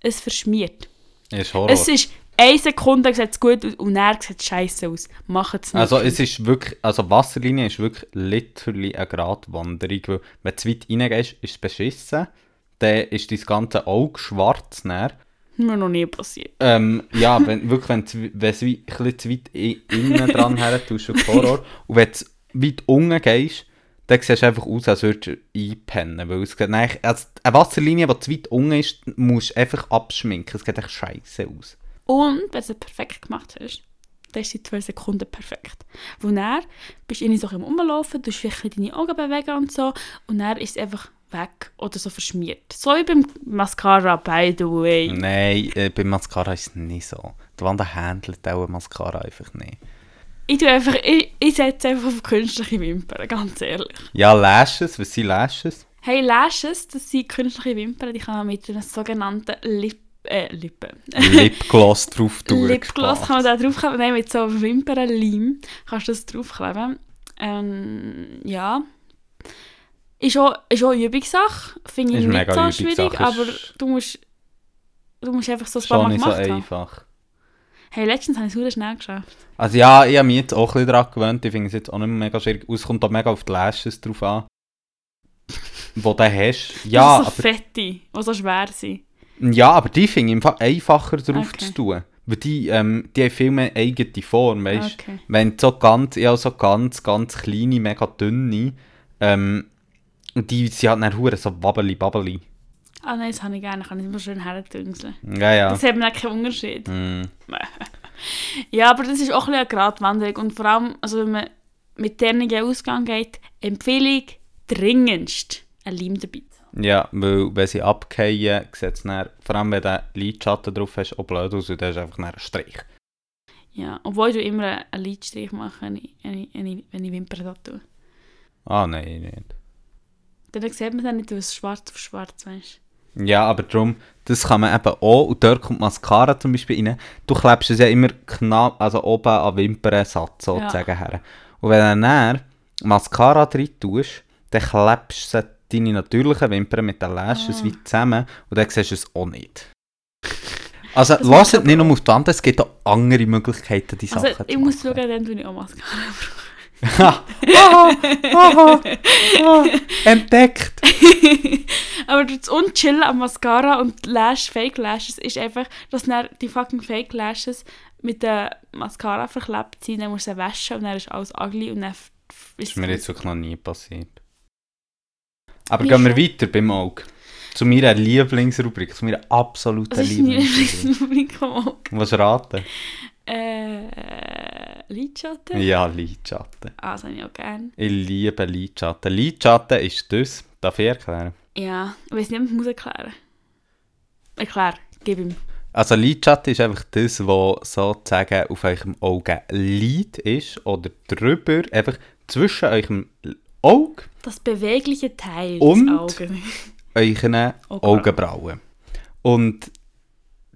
es verschmiert. Ist Horror. Es ist eine Sekunde sieht es gut aus und dann sieht es scheiße aus. Macht es nicht. Also es ist wirklich, also Wasserlinie ist wirklich literally eine Gratwanderung, weil wenn du zu weit reingehst, ist es beschissen, dann ist dein ganze Auge schwarz näher. Mir noch nie passiert. Ähm, ja, wenn, wirklich, wenn du wenn wie- ein bisschen zu weit innen dran her tust, ist Horror. Und wenn du weit unten gehst, dann siehst du einfach aus, als würdest du einpennen. Weil es sieht eigentlich, also eine Wasserlinie, die zu weit unten ist, musst du einfach abschminken. Es sieht echt scheiße aus. Und wenn du es perfekt gemacht hast, dann ist die 12 Sekunden perfekt. Wo dann bist du irgendwie so im Umlaufen, du vielleicht deine Augen bewegen und so und dann ist es einfach weg oder so verschmiert. So wie beim Mascara, by the way. Nein, äh, bei Mascara ist es nicht so. Die Wand handelt auch Mascara einfach nicht. Ich, tue einfach, ich, ich setze einfach auf künstliche Wimpern, ganz ehrlich. Ja, Lashes, was sind Lashes? Hey, Lashes, das sind künstliche Wimpern, die kann man mit einer sogenannten Lip, äh, Lippe. Lipgloss drauf tun. Lipgloss kann man da draufkleben. Nein, mit so Wimpernleim kannst du das draufkleben. Ähm, ja. Ist auch, ist auch eine Übungssache. Finde ich nicht so schwierig, aber du musst, du musst einfach so ein paar Mal nicht so gemacht haben. einfach. Hey, letztens habe ich es schnell geschafft. Also ja, ich habe mich jetzt auch ein bisschen daran gewöhnt. Ich finde es jetzt auch nicht mehr mega schwierig. Es kommt auch mega auf die Lashes drauf an. Wo du hast. Ja, das so aber, fette, die so schwer sind. Ja, aber die finde ich einfacher drauf Okay. zu tun. Weil die, ähm, die haben viel mehr eigene Form, weißt Okay. Wenn so ganz, ja, so ganz, ganz kleine, mega dünne, ähm, und die sind halt dann hure so wabbeli babbeli. Ah nein, das habe ich gerne. Kann ich immer schön herdünseln. Ja, ja. Das hat auch keinen Unterschied. Mm. Ja, aber das ist auch ein bisschen eine Gratwanderung. Und vor allem, also wenn man mit dernigen Ausgang geht, empfehle ich dringendst einen Leim dabei. Ja, weil wenn sie abgehen, sieht es dann, vor allem wenn du Lidschatten drauf hast, auch blöd aus, und dann ist einfach ein Strich. Ja, obwohl ich immer einen Lidstrich mache, wenn ich, wenn ich, Wimpern da tue. Ah, nein, nicht. Dann sieht man dann nicht, was schwarz auf schwarz weißt. Ja, aber darum, das kann man eben auch, und dort kommt Mascara zum Beispiel rein. Du klebst es ja immer knapp, also oben an Wimpernsatz sozusagen her. Und wenn du dann Mascara drin tust, dann klebst du deine natürlichen Wimpern mit den Lashes Ah. wie zusammen und dann siehst du es auch nicht. Also, lasst nicht nur auf die Wand, es gibt auch andere Möglichkeiten, die Also Sachen ich zu muss schauen, machen. dann tue ich auch Mascara. aha, aha, aha, entdeckt! Aber das Unchillen am Mascara und Lash, Fake Lashes ist einfach, dass die fucking Fake Lashes mit der Mascara verklebt sind, dann musst du sie waschen und dann ist alles ugly und dann ist ist mir jetzt wirklich noch nie passiert. Aber gehen wir weiter beim Auge. Zu meiner Lieblingsrubrik, zu meiner absoluten Was ist Lieblingsrubrik. Lieblingsrubrik? Was raten? Äh, Lidschatten? Ja, Lidschatten. Ah, das habe ich auch gerne. Ich liebe Lidschatten. Lidschatten ist das, darf ich erklären? Ja, ich weiß nicht, ob ich muss erklären. Erklär, gib ihm. Also Lidschatten ist einfach das, was sozusagen auf eurem Auge Lid ist oder drüber, einfach zwischen eurem Auge Das bewegliche Teil Und? des Auges. euren Augenbrauen. Und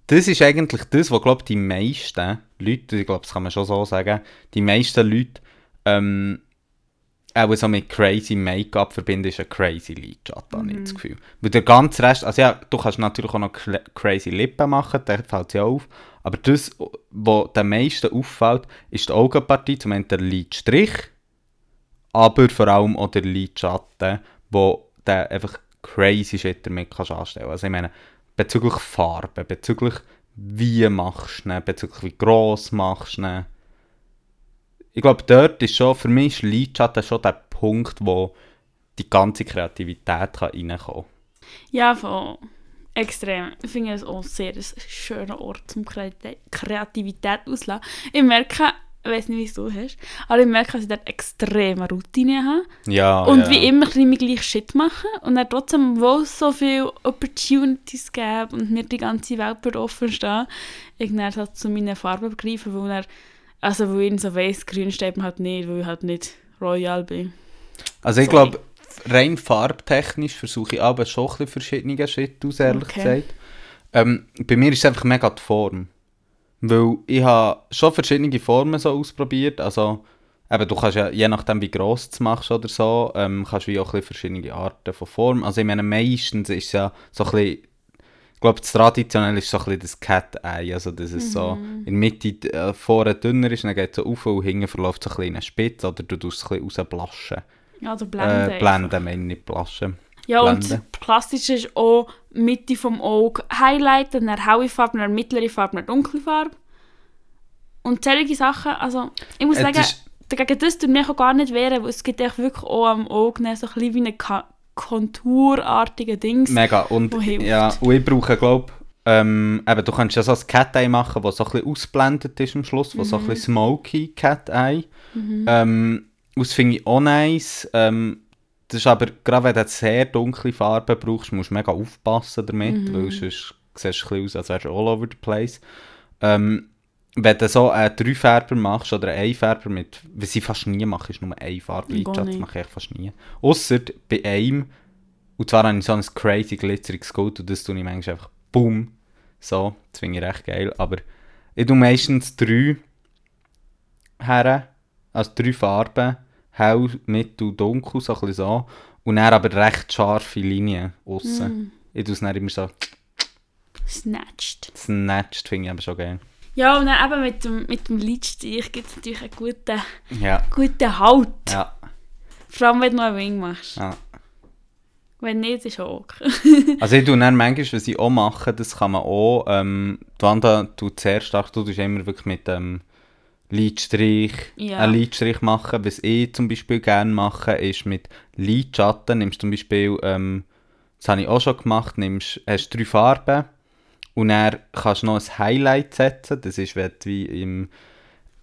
das ist eigentlich das, was, glaube die meisten Leute, ich glaube, das kann man schon so sagen, die meisten Leute ähm, auch so mit crazy Make-up verbinden, ist ein crazy Lidschatten, mhm. habe ich das Gefühl. Weil der ganze Rest, also ja, du kannst natürlich auch noch crazy Lippen machen, da fällt ja auf, aber das, was den meisten auffällt, ist die Augenpartie, zum einen der Lidstrich, aber vor allem auch der Lidschatten, wo der einfach crazy Shit damit kannst anstellen. Also ich meine, bezüglich Farbe, bezüglich wie machst du ihn, bezüglich wie gross machst du ihn. Ich glaube, dort ist schon, für mich ist Lidschatten schon der Punkt, wo die ganze Kreativität kann reinkommen kann. Ja, voll. Extrem. Ich finde es auch sehr ein schöner Ort zum Kreativität auszulassen. Ich merke, ich weiß nicht, wie du hast, aber ich merke, dass ich dort extreme Routine habe. Ja, Und ja. wie immer ein bisschen gleich Shit machen und dann trotzdem, wo es so viele Opportunities gibt und mir die ganze Welt wird offen stehen, ich dann halt zu meinen Farben begreifen, weil er, also wo ich so weiss, grün steht mir halt nicht, weil ich halt nicht royal bin. Also ich glaube, rein farbtechnisch versuche ich aber schon ein bisschen verschiedene Schritte aus, ehrlich Okay. gesagt. Ähm, bei mir ist es einfach mega die Form. Weil ich habe schon verschiedene Formen so ausprobiert. Also, eben, du kannst ja, je nachdem wie gross du es machst oder so, ähm, kannst du auch ein verschiedene Arten von Form. Also ich meine, meistens ist es ja so ein bisschen, ich glaube, das traditionell ist so ein bisschen das Cat-Eye, also dass es so in der Mitte äh, vorne dünner ist, dann geht es so auf und hinten verläuft so ein bisschen in eine Spitze oder du tust es ein bisschen rausblaschen. Oder blenden. Äh, blenden, meine ich, blaschen. Ja, und blenden. das Klassische ist auch Mitte vom Auge highlighten, dann helle Farbe, dann mittlere Farbe, dann dunkle Farbe. Und solche Sachen, also ich muss Es sagen, dagegen das tut mich auch gar nicht wehren, weil es gibt echt wirklich auch am Auge so ein bisschen wie eine Ka konturartige Dings. Mega. Und, ja, und ich brauche, glaube ähm, eben, du kannst ja so ein Cat-Eye machen, das so ein bisschen ausblendet ist am Schluss, wo so ein bisschen smoky Cat-Eye. Ähm, das finde ich auch nice. Ähm, das ist aber, gerade wenn du sehr dunkle Farbe brauchst, musst du mega aufpassen damit, weil sonst siehst du ein aus, als wärst du all over the place. Ähm, wenn du so einen Dreifärber machst oder einen Einfärber mit, was ich fast nie mache, ist nur eine Farbe Lidschatten, das mache ich fast nie. Ausser bei einem, und zwar habe ich so ein crazy glitzeriges Gold und das tue ich manchmal einfach boom, so, das finde ich recht geil, aber ich tue meistens drei her, also drei Farben, hell, mittel, dunkel, so ein bisschen so, und dann aber recht scharfe Linien aussen. Ich tue es dann immer so Snatched. snatched, finde ich aber schon geil. Ja, und dann eben mit dem, mit dem Lidstich gibt es natürlich einen guten, Ja, guten Halt. ja, Vor allem, wenn du noch einen Wing machst. ja. Wenn nicht, ist auch okay. Also ich tue dann manchmal, was ich auch mache, das kann man auch, ähm, die Wanda tut sehr stark, du tust immer wirklich mit dem Lidstrich, Ja. einen Lidstrich machen. Was ich zum Beispiel gerne mache, ist mit Lidschatten, nimmst zum Beispiel, ähm, das habe ich auch schon gemacht, nimmst, hast drei Farben und dann kannst du noch ein Highlight setzen, das ist wie im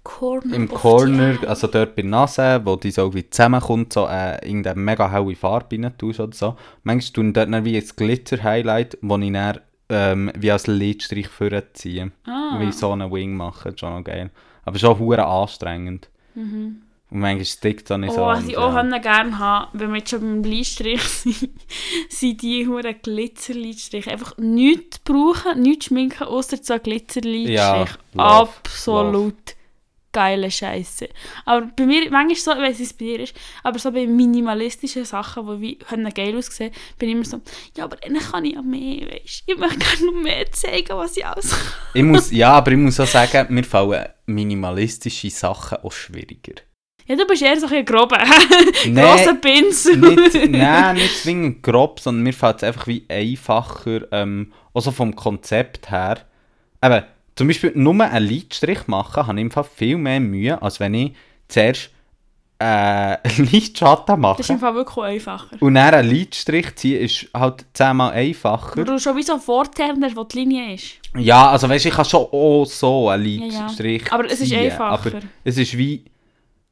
Corner im Corner, also dort bei der Nase, wo die so wie zusammenkommt, so äh, irgendeine mega helle Farbe rein tust oder so. Manchmal ich dort dann wie ein Glitzer-Highlight, wo ich dann ähm, wie als Lidstrich vorziehe. Ah. Wie so einen Wing machen, schon noch geil. Aber schon hure anstrengend. Und manchmal stickt auch nicht Oh, und ich auch ja. gerne habe, wenn wir jetzt schon beim Lidstrich sind, sind die huren Glitzerlidstriche. Einfach nichts brauchen, nichts schminken, außer so Glitzerlidstrich. Ja, love, Absolut geile Scheiße. Aber bei mir, manchmal so, ich weiß nicht, wie es bei dir ist, aber so bei minimalistischen Sachen, die wie können geil aussehen, bin ich immer so, ja, aber dann kann ich ja mehr, weißt Ich möchte gerne noch mehr zeigen, was ich alles kann. ich muss, ja, aber ich muss auch sagen, mir fallen minimalistische Sachen auch schwieriger. Ja, du bist eher so ein grober. Grosser Pinsel. nicht, nein, nicht zwingend grob, sondern mir fällt es einfach wie einfacher, ähm, also vom Konzept her. Eben, zum Beispiel nur einen Lidstrich machen, habe ich einfach viel mehr Mühe, als wenn ich zuerst äh, einen Lidschatten Das ist mache. Fall wirklich einfacher. Und dann einen Lidstrich ziehen ist halt zehnmal einfacher. Weil du schon wie so Vorteil hast, wo die Linie ist. Ja, also weißt du, ich kann schon auch so einen Ja, ja. Lidstrich Aber es ist ziehen, einfacher. Aber es ist wie...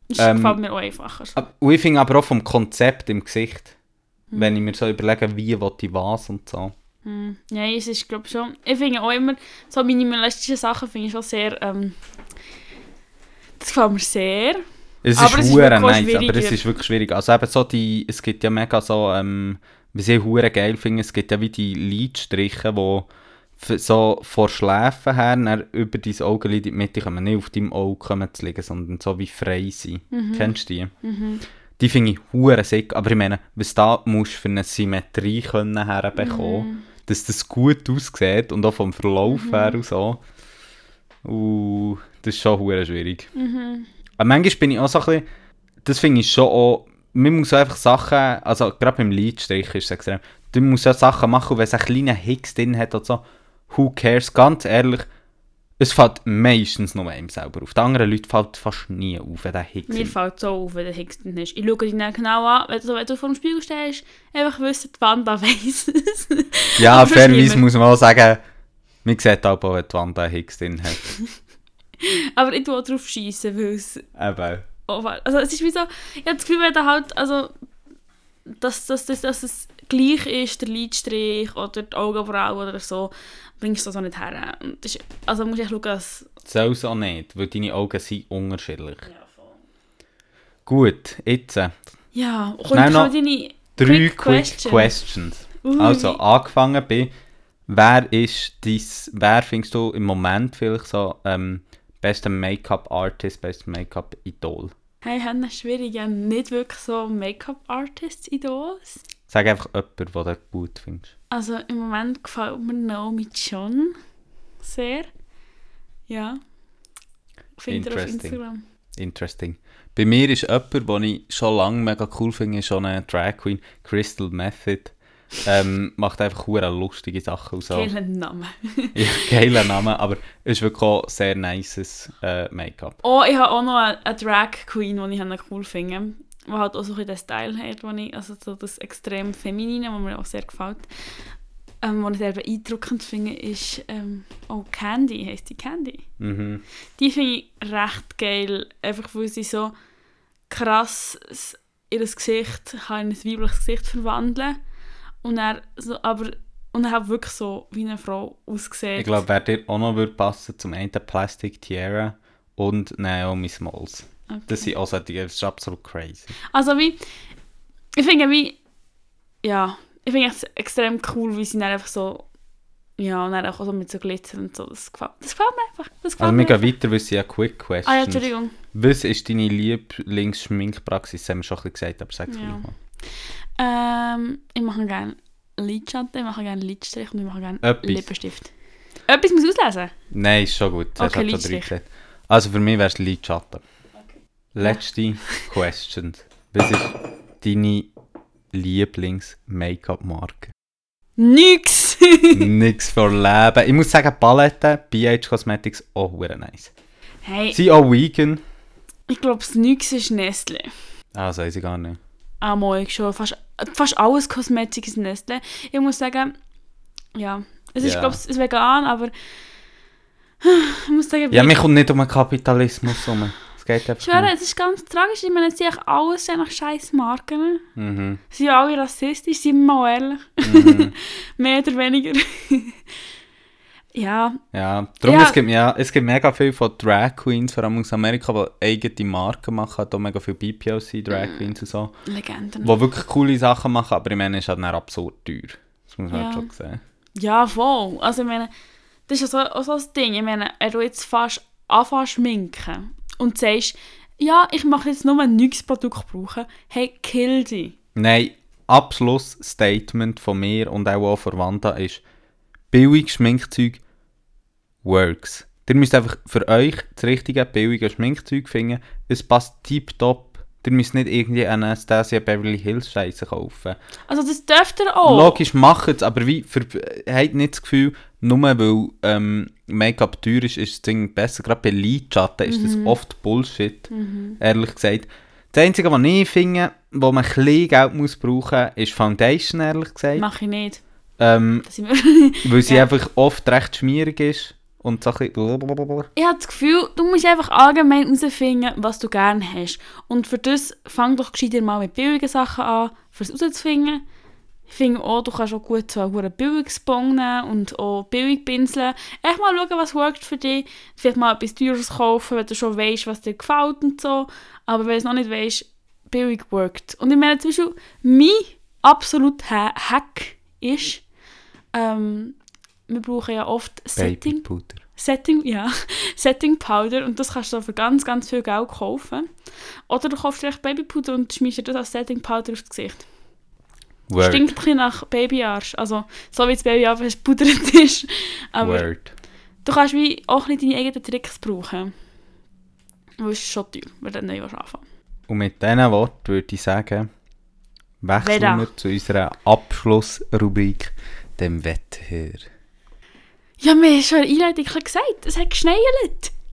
Das Ähm, gefällt mir auch einfacher. Und ich finde aber auch vom Konzept im Gesicht, Hm. wenn ich mir so überlege, wie ich was und so. Hm. Ja, es ist glaube schon... Ich finde auch immer, so minimalistische Sachen finde ich schon sehr... Ähm, das gefällt mir sehr. Es Aber ist hure nice, aber es ist wirklich schwierig. Also eben so die, es gibt ja mega so, ähm, was ich hure geil finde, es gibt ja wie die Lidstriche, wo so vor Schläfen her, über dein Augenlid in die Mitte kommen, nicht auf deinem Auge kommen zu liegen, sondern so wie frei sein. Mhm. Kennst du die? Die Die finde ich hure sick, aber ich meine, was da musst du für eine Symmetrie können herbekommen, Mhm. Dass das gut aussieht und auch vom Verlauf her und so. Uh, das ist schon hure schwierig. Mhm. Aber manchmal bin ich auch so ein bisschen, das finde ich schon auch, man muss einfach Sachen, also gerade beim Lidstrich ist es extrem, du musst ja Sachen machen, und wenn es einen kleinen Hicks drin hat oder so, who cares, ganz ehrlich, es fällt meistens nur einem selber auf. Den anderen Leuten fällt fast nie auf, wenn der Hicks Mir fällt so auf, wenn der Hicks drin ist. Ich schaue dich dann genau an, wenn du, wenn du vor dem Spiegel stehst, einfach wissen, die Wanda weiss es. Ja, fairerweise muss man auch sagen, man sieht auch, wenn die Wand einen Hicks drin hat. Aber ich auch drauf schiessen, weil es... Eben. Oh, also es ist wie so... Ich habe das Gefühl, wenn da halt... Also, dass, dass, dass, dass es gleich ist, der Lidstrich oder die Augenbraue oder so, bringst du das auch nicht her. Und das ist, also muss ich schauen, dass... Soll es auch nicht, weil deine Augen sind unterschiedlich. Gut, jetzt äh, Ja, komm, Schnell ich noch deine... drei Quick Quick question. Questions. Ui. Also, angefangen bei, wer ist dies, wer findest du im Moment vielleicht so ähm, bester Make-up-Artist, bester Make-up-Idol? Hey, Hannah, schwierig. Habe nicht wirklich so Make-up-Artists-Idols. Sag einfach jemanden, den du gut findest. Also im Moment gefällt mir Naomi John sehr. Ja. Findet ihr auf. Instagram. Interesting. Bei mir ist jemand, den ich schon lange mega cool finde, schon eine Drag Queen, Crystal Method. Ähm, macht einfach hure lustige Sachen und so. Geiler Name. Ja, geiler Name, aber es ist wirklich auch sehr nices äh, Make-up. Oh, ich habe auch noch eine, eine Drag Queen, die ich cool finde. Die halt auch so ein den Style hat, wo ich, also so das extrem Feminine, was mir auch sehr gefällt. Ähm, was ich sehr beeindruckend finde, ist ähm, oh, Candy, heisst die Candy. Mhm. Die finde ich recht geil, einfach weil sie so krass ihr Gesicht in ein weibliches Gesicht verwandeln und er so, aber und er hat wirklich so wie eine Frau ausgesehen. Ich glaube, wer dir auch noch würde passen, zum einen Plastic Tiara und Naomi Smalls. Okay. Das sind auch das ist absolut crazy. Also wie, ich finde wie, ja, ich finde es extrem cool, wie sie dann einfach so, ja, und dann auch so mit so Glitzer und so, das gefällt, das gefällt mir einfach, das gefällt Also gehen einfach. weiter, weil sie ja Quick Questions. Ah ja, Entschuldigung. Was ist deine Lieblingsschminkpraxis? Das haben wir schon ein bisschen gesagt, aber sag's Ja. ja. mal. Ähm, ich mache gerne Lidschatten, ich mache gerne Lidstrich und ich mache gerne Etwas. Lippenstift. Etwas muss auslesen? Nein, ist schon gut. Das Okay, Lidstrich. Also für mich wäre es Lidschatten. Letzte Question. Was ist deine Lieblings-Make-up-Marke? Nix! Nix für Leben. Ich muss sagen, Palette, BH Cosmetics, auch hure nice. hey, Sie auch vegan. ich glaube, das Nix ist Nestle. Ah, das weiß ich gar nicht. Ah, mal, schon. Fast, fast alles Kosmetik ist Nestle. Ich muss sagen, ja, es ist, Ja. glaube ich, vegan, aber ich muss sagen, Ja, mir kommt nicht um den Kapitalismus um. Es geht einfach ich schwöre, nicht. es ist ganz tragisch. Ich meine, es sind alles eigentlich scheiß Marken. Mhm. Sie sind alle rassistisch, sind wir mal ehrlich. Mhm. Mehr oder weniger. ja, Ja, darum, Ja. Es, gibt, ja, es gibt mega viele von Drag Queens, vor allem aus Amerika, die eigene Marken machen, auch mega viele BPOC, Drag Mhm. Queens und so, Legenden. die wirklich coole Sachen machen, aber ich meine, es ist halt dann absurd teuer. Das muss man Ja. halt schon sehen. Ja, voll. Also ich meine, das ist ja so, auch so das Ding. Ich meine, wenn du jetzt fast anfängst schminken und sagst, ja, ich mache jetzt nur ein neues Produkt brauchen, hey, kill dich. Nein, Abschlussstatement von mir und auch von Wanda ist, billig Schminkzeug works. Ihr müsst einfach für euch das richtige billige Schminkzeug finden. Es passt tiptop. Ihr müsst nicht irgendwie eine Anastasia Beverly Hills Scheiße kaufen. Also das dürft ihr auch. Logisch, macht es, aber wie, für, habt nicht das Gefühl, nur weil ähm, Make-up teuer ist, ist das Ding besser. Gerade bei Lidschatten ist das oft Bullshit, ehrlich gesagt. Das Einzige, was ich finde, wo man ein bisschen Geld muss brauchen muss, ist Foundation, ehrlich gesagt. Mache ich nicht. Ähm, weil sie Ja. einfach oft recht schmierig ist und so ein bisschen... ich habe das Gefühl, du musst einfach allgemein herausfinden, was du gerne hast. Und für das fang doch gescheiter mal mit billigen Sachen an, für es herauszufinden. Ich finde auch, du kannst auch gut so einen Billigspong nehmen und auch billig pinseln. Echt mal schauen, was workt für dich. Vielleicht mal etwas Teures kaufen, wenn du schon weißt, was dir gefällt und so. Aber wenn du es noch nicht weißt, billig workt. Und ich meine zum Beispiel, mein absoluter Ha- Hack ist, ähm, wir brauchen ja oft Setting. Babypuder. Setting, ja, Setting Powder und das kannst du für ganz, ganz viel Geld kaufen. Oder du kaufst echt Babypuder und dir das als Setting Powder aufs Gesicht. Word. Stinkt ein bisschen nach Babyarsch. Also, so wie das Babyarsch pudert ist. Aber Word. du kannst wie auch nicht deine eigenen Tricks brauchen. Weil es ist schon teuer, wenn du neu anfangen Und mit diesen Worten würde ich sagen, wechseln Wetter. wir zu unserer Abschlussrubrik, dem Wetter. Ja, wir haben schon Einleitung gesagt, es hat geschneit.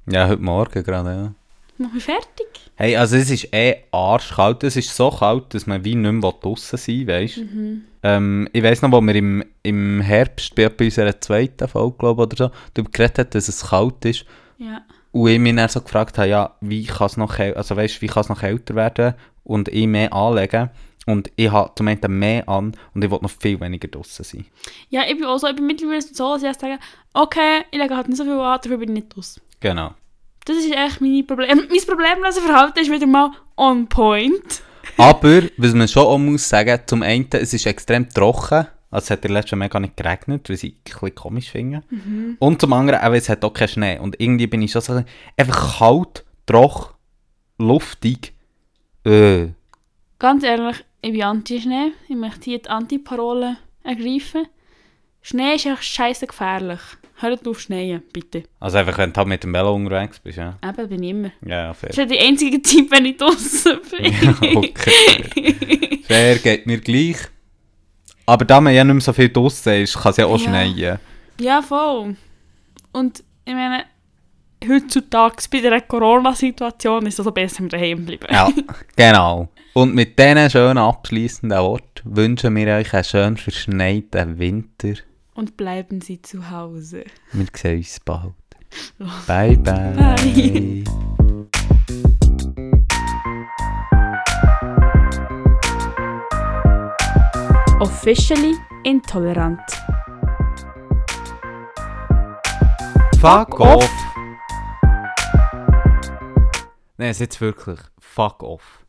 Ja, heute Morgen gerade, ja. Mach mich fertig. Hey, also es ist eh arschkalt. Es ist so kalt, dass man wie nicht mehr draussen sein will, weißt Mhm. ähm, Ich weiss noch, wo wir im, im Herbst bei unserer zweiten Folge, glaube oder so, darüber geredet haben, dass es kalt ist. Ja. Und ich mich dann so gefragt habe, ja, wie kann es noch, also weißt, wie kann es noch kälter werden und ich mehr anlegen. Und ich habe zum einen mehr an und ich will noch viel weniger draussen sein. Ja, ich bin auch so, ich bin mittlerweile so, dass ich sage, okay, ich lege halt nicht so viel an, dafür bin ich nicht aus. Genau. Das ist echt mein Problem. Mein problemlose Verhalten ist wieder mal on point. Aber, was man schon auch muss sagen, zum einen, es ist extrem trocken. Also es hat in letzten mega nicht geregnet, was ich ein bisschen komisch finde. Und zum anderen, auch, es hat auch keinen Schnee. Und irgendwie bin ich schon so, einfach kalt, trocken, luftig. Äh. Ganz ehrlich, ich bin anti-Schnee. Ich möchte hier die Anti-Parole ergreifen. Schnee ist echt scheiße gefährlich. Hört auf Schneien, bitte. Also einfach, wenn du halt mit dem Velo unterwegs bist, ja. Eben, bin ich immer. Ja, fair. Das ist ja der einzige Typ, wenn ich draußen bin. Ja, okay. Fair geht mir gleich. Aber da man ja nicht mehr so viel draussen ist, kann es ja auch Ja. schneien. Ja, voll. Und ich meine, heutzutage bei der Corona-Situation ist es also besser, wenn wir daheim bleiben. Ja, genau. Und mit diesen schönen abschließenden Worten wünschen wir euch einen schön verschneiten Winter. Und bleiben Sie zu Hause. Wir sehen uns bald. Bye, bye. Bye. Officially intolerant. Fuck off. Nein, jetzt wirklich. Fuck off.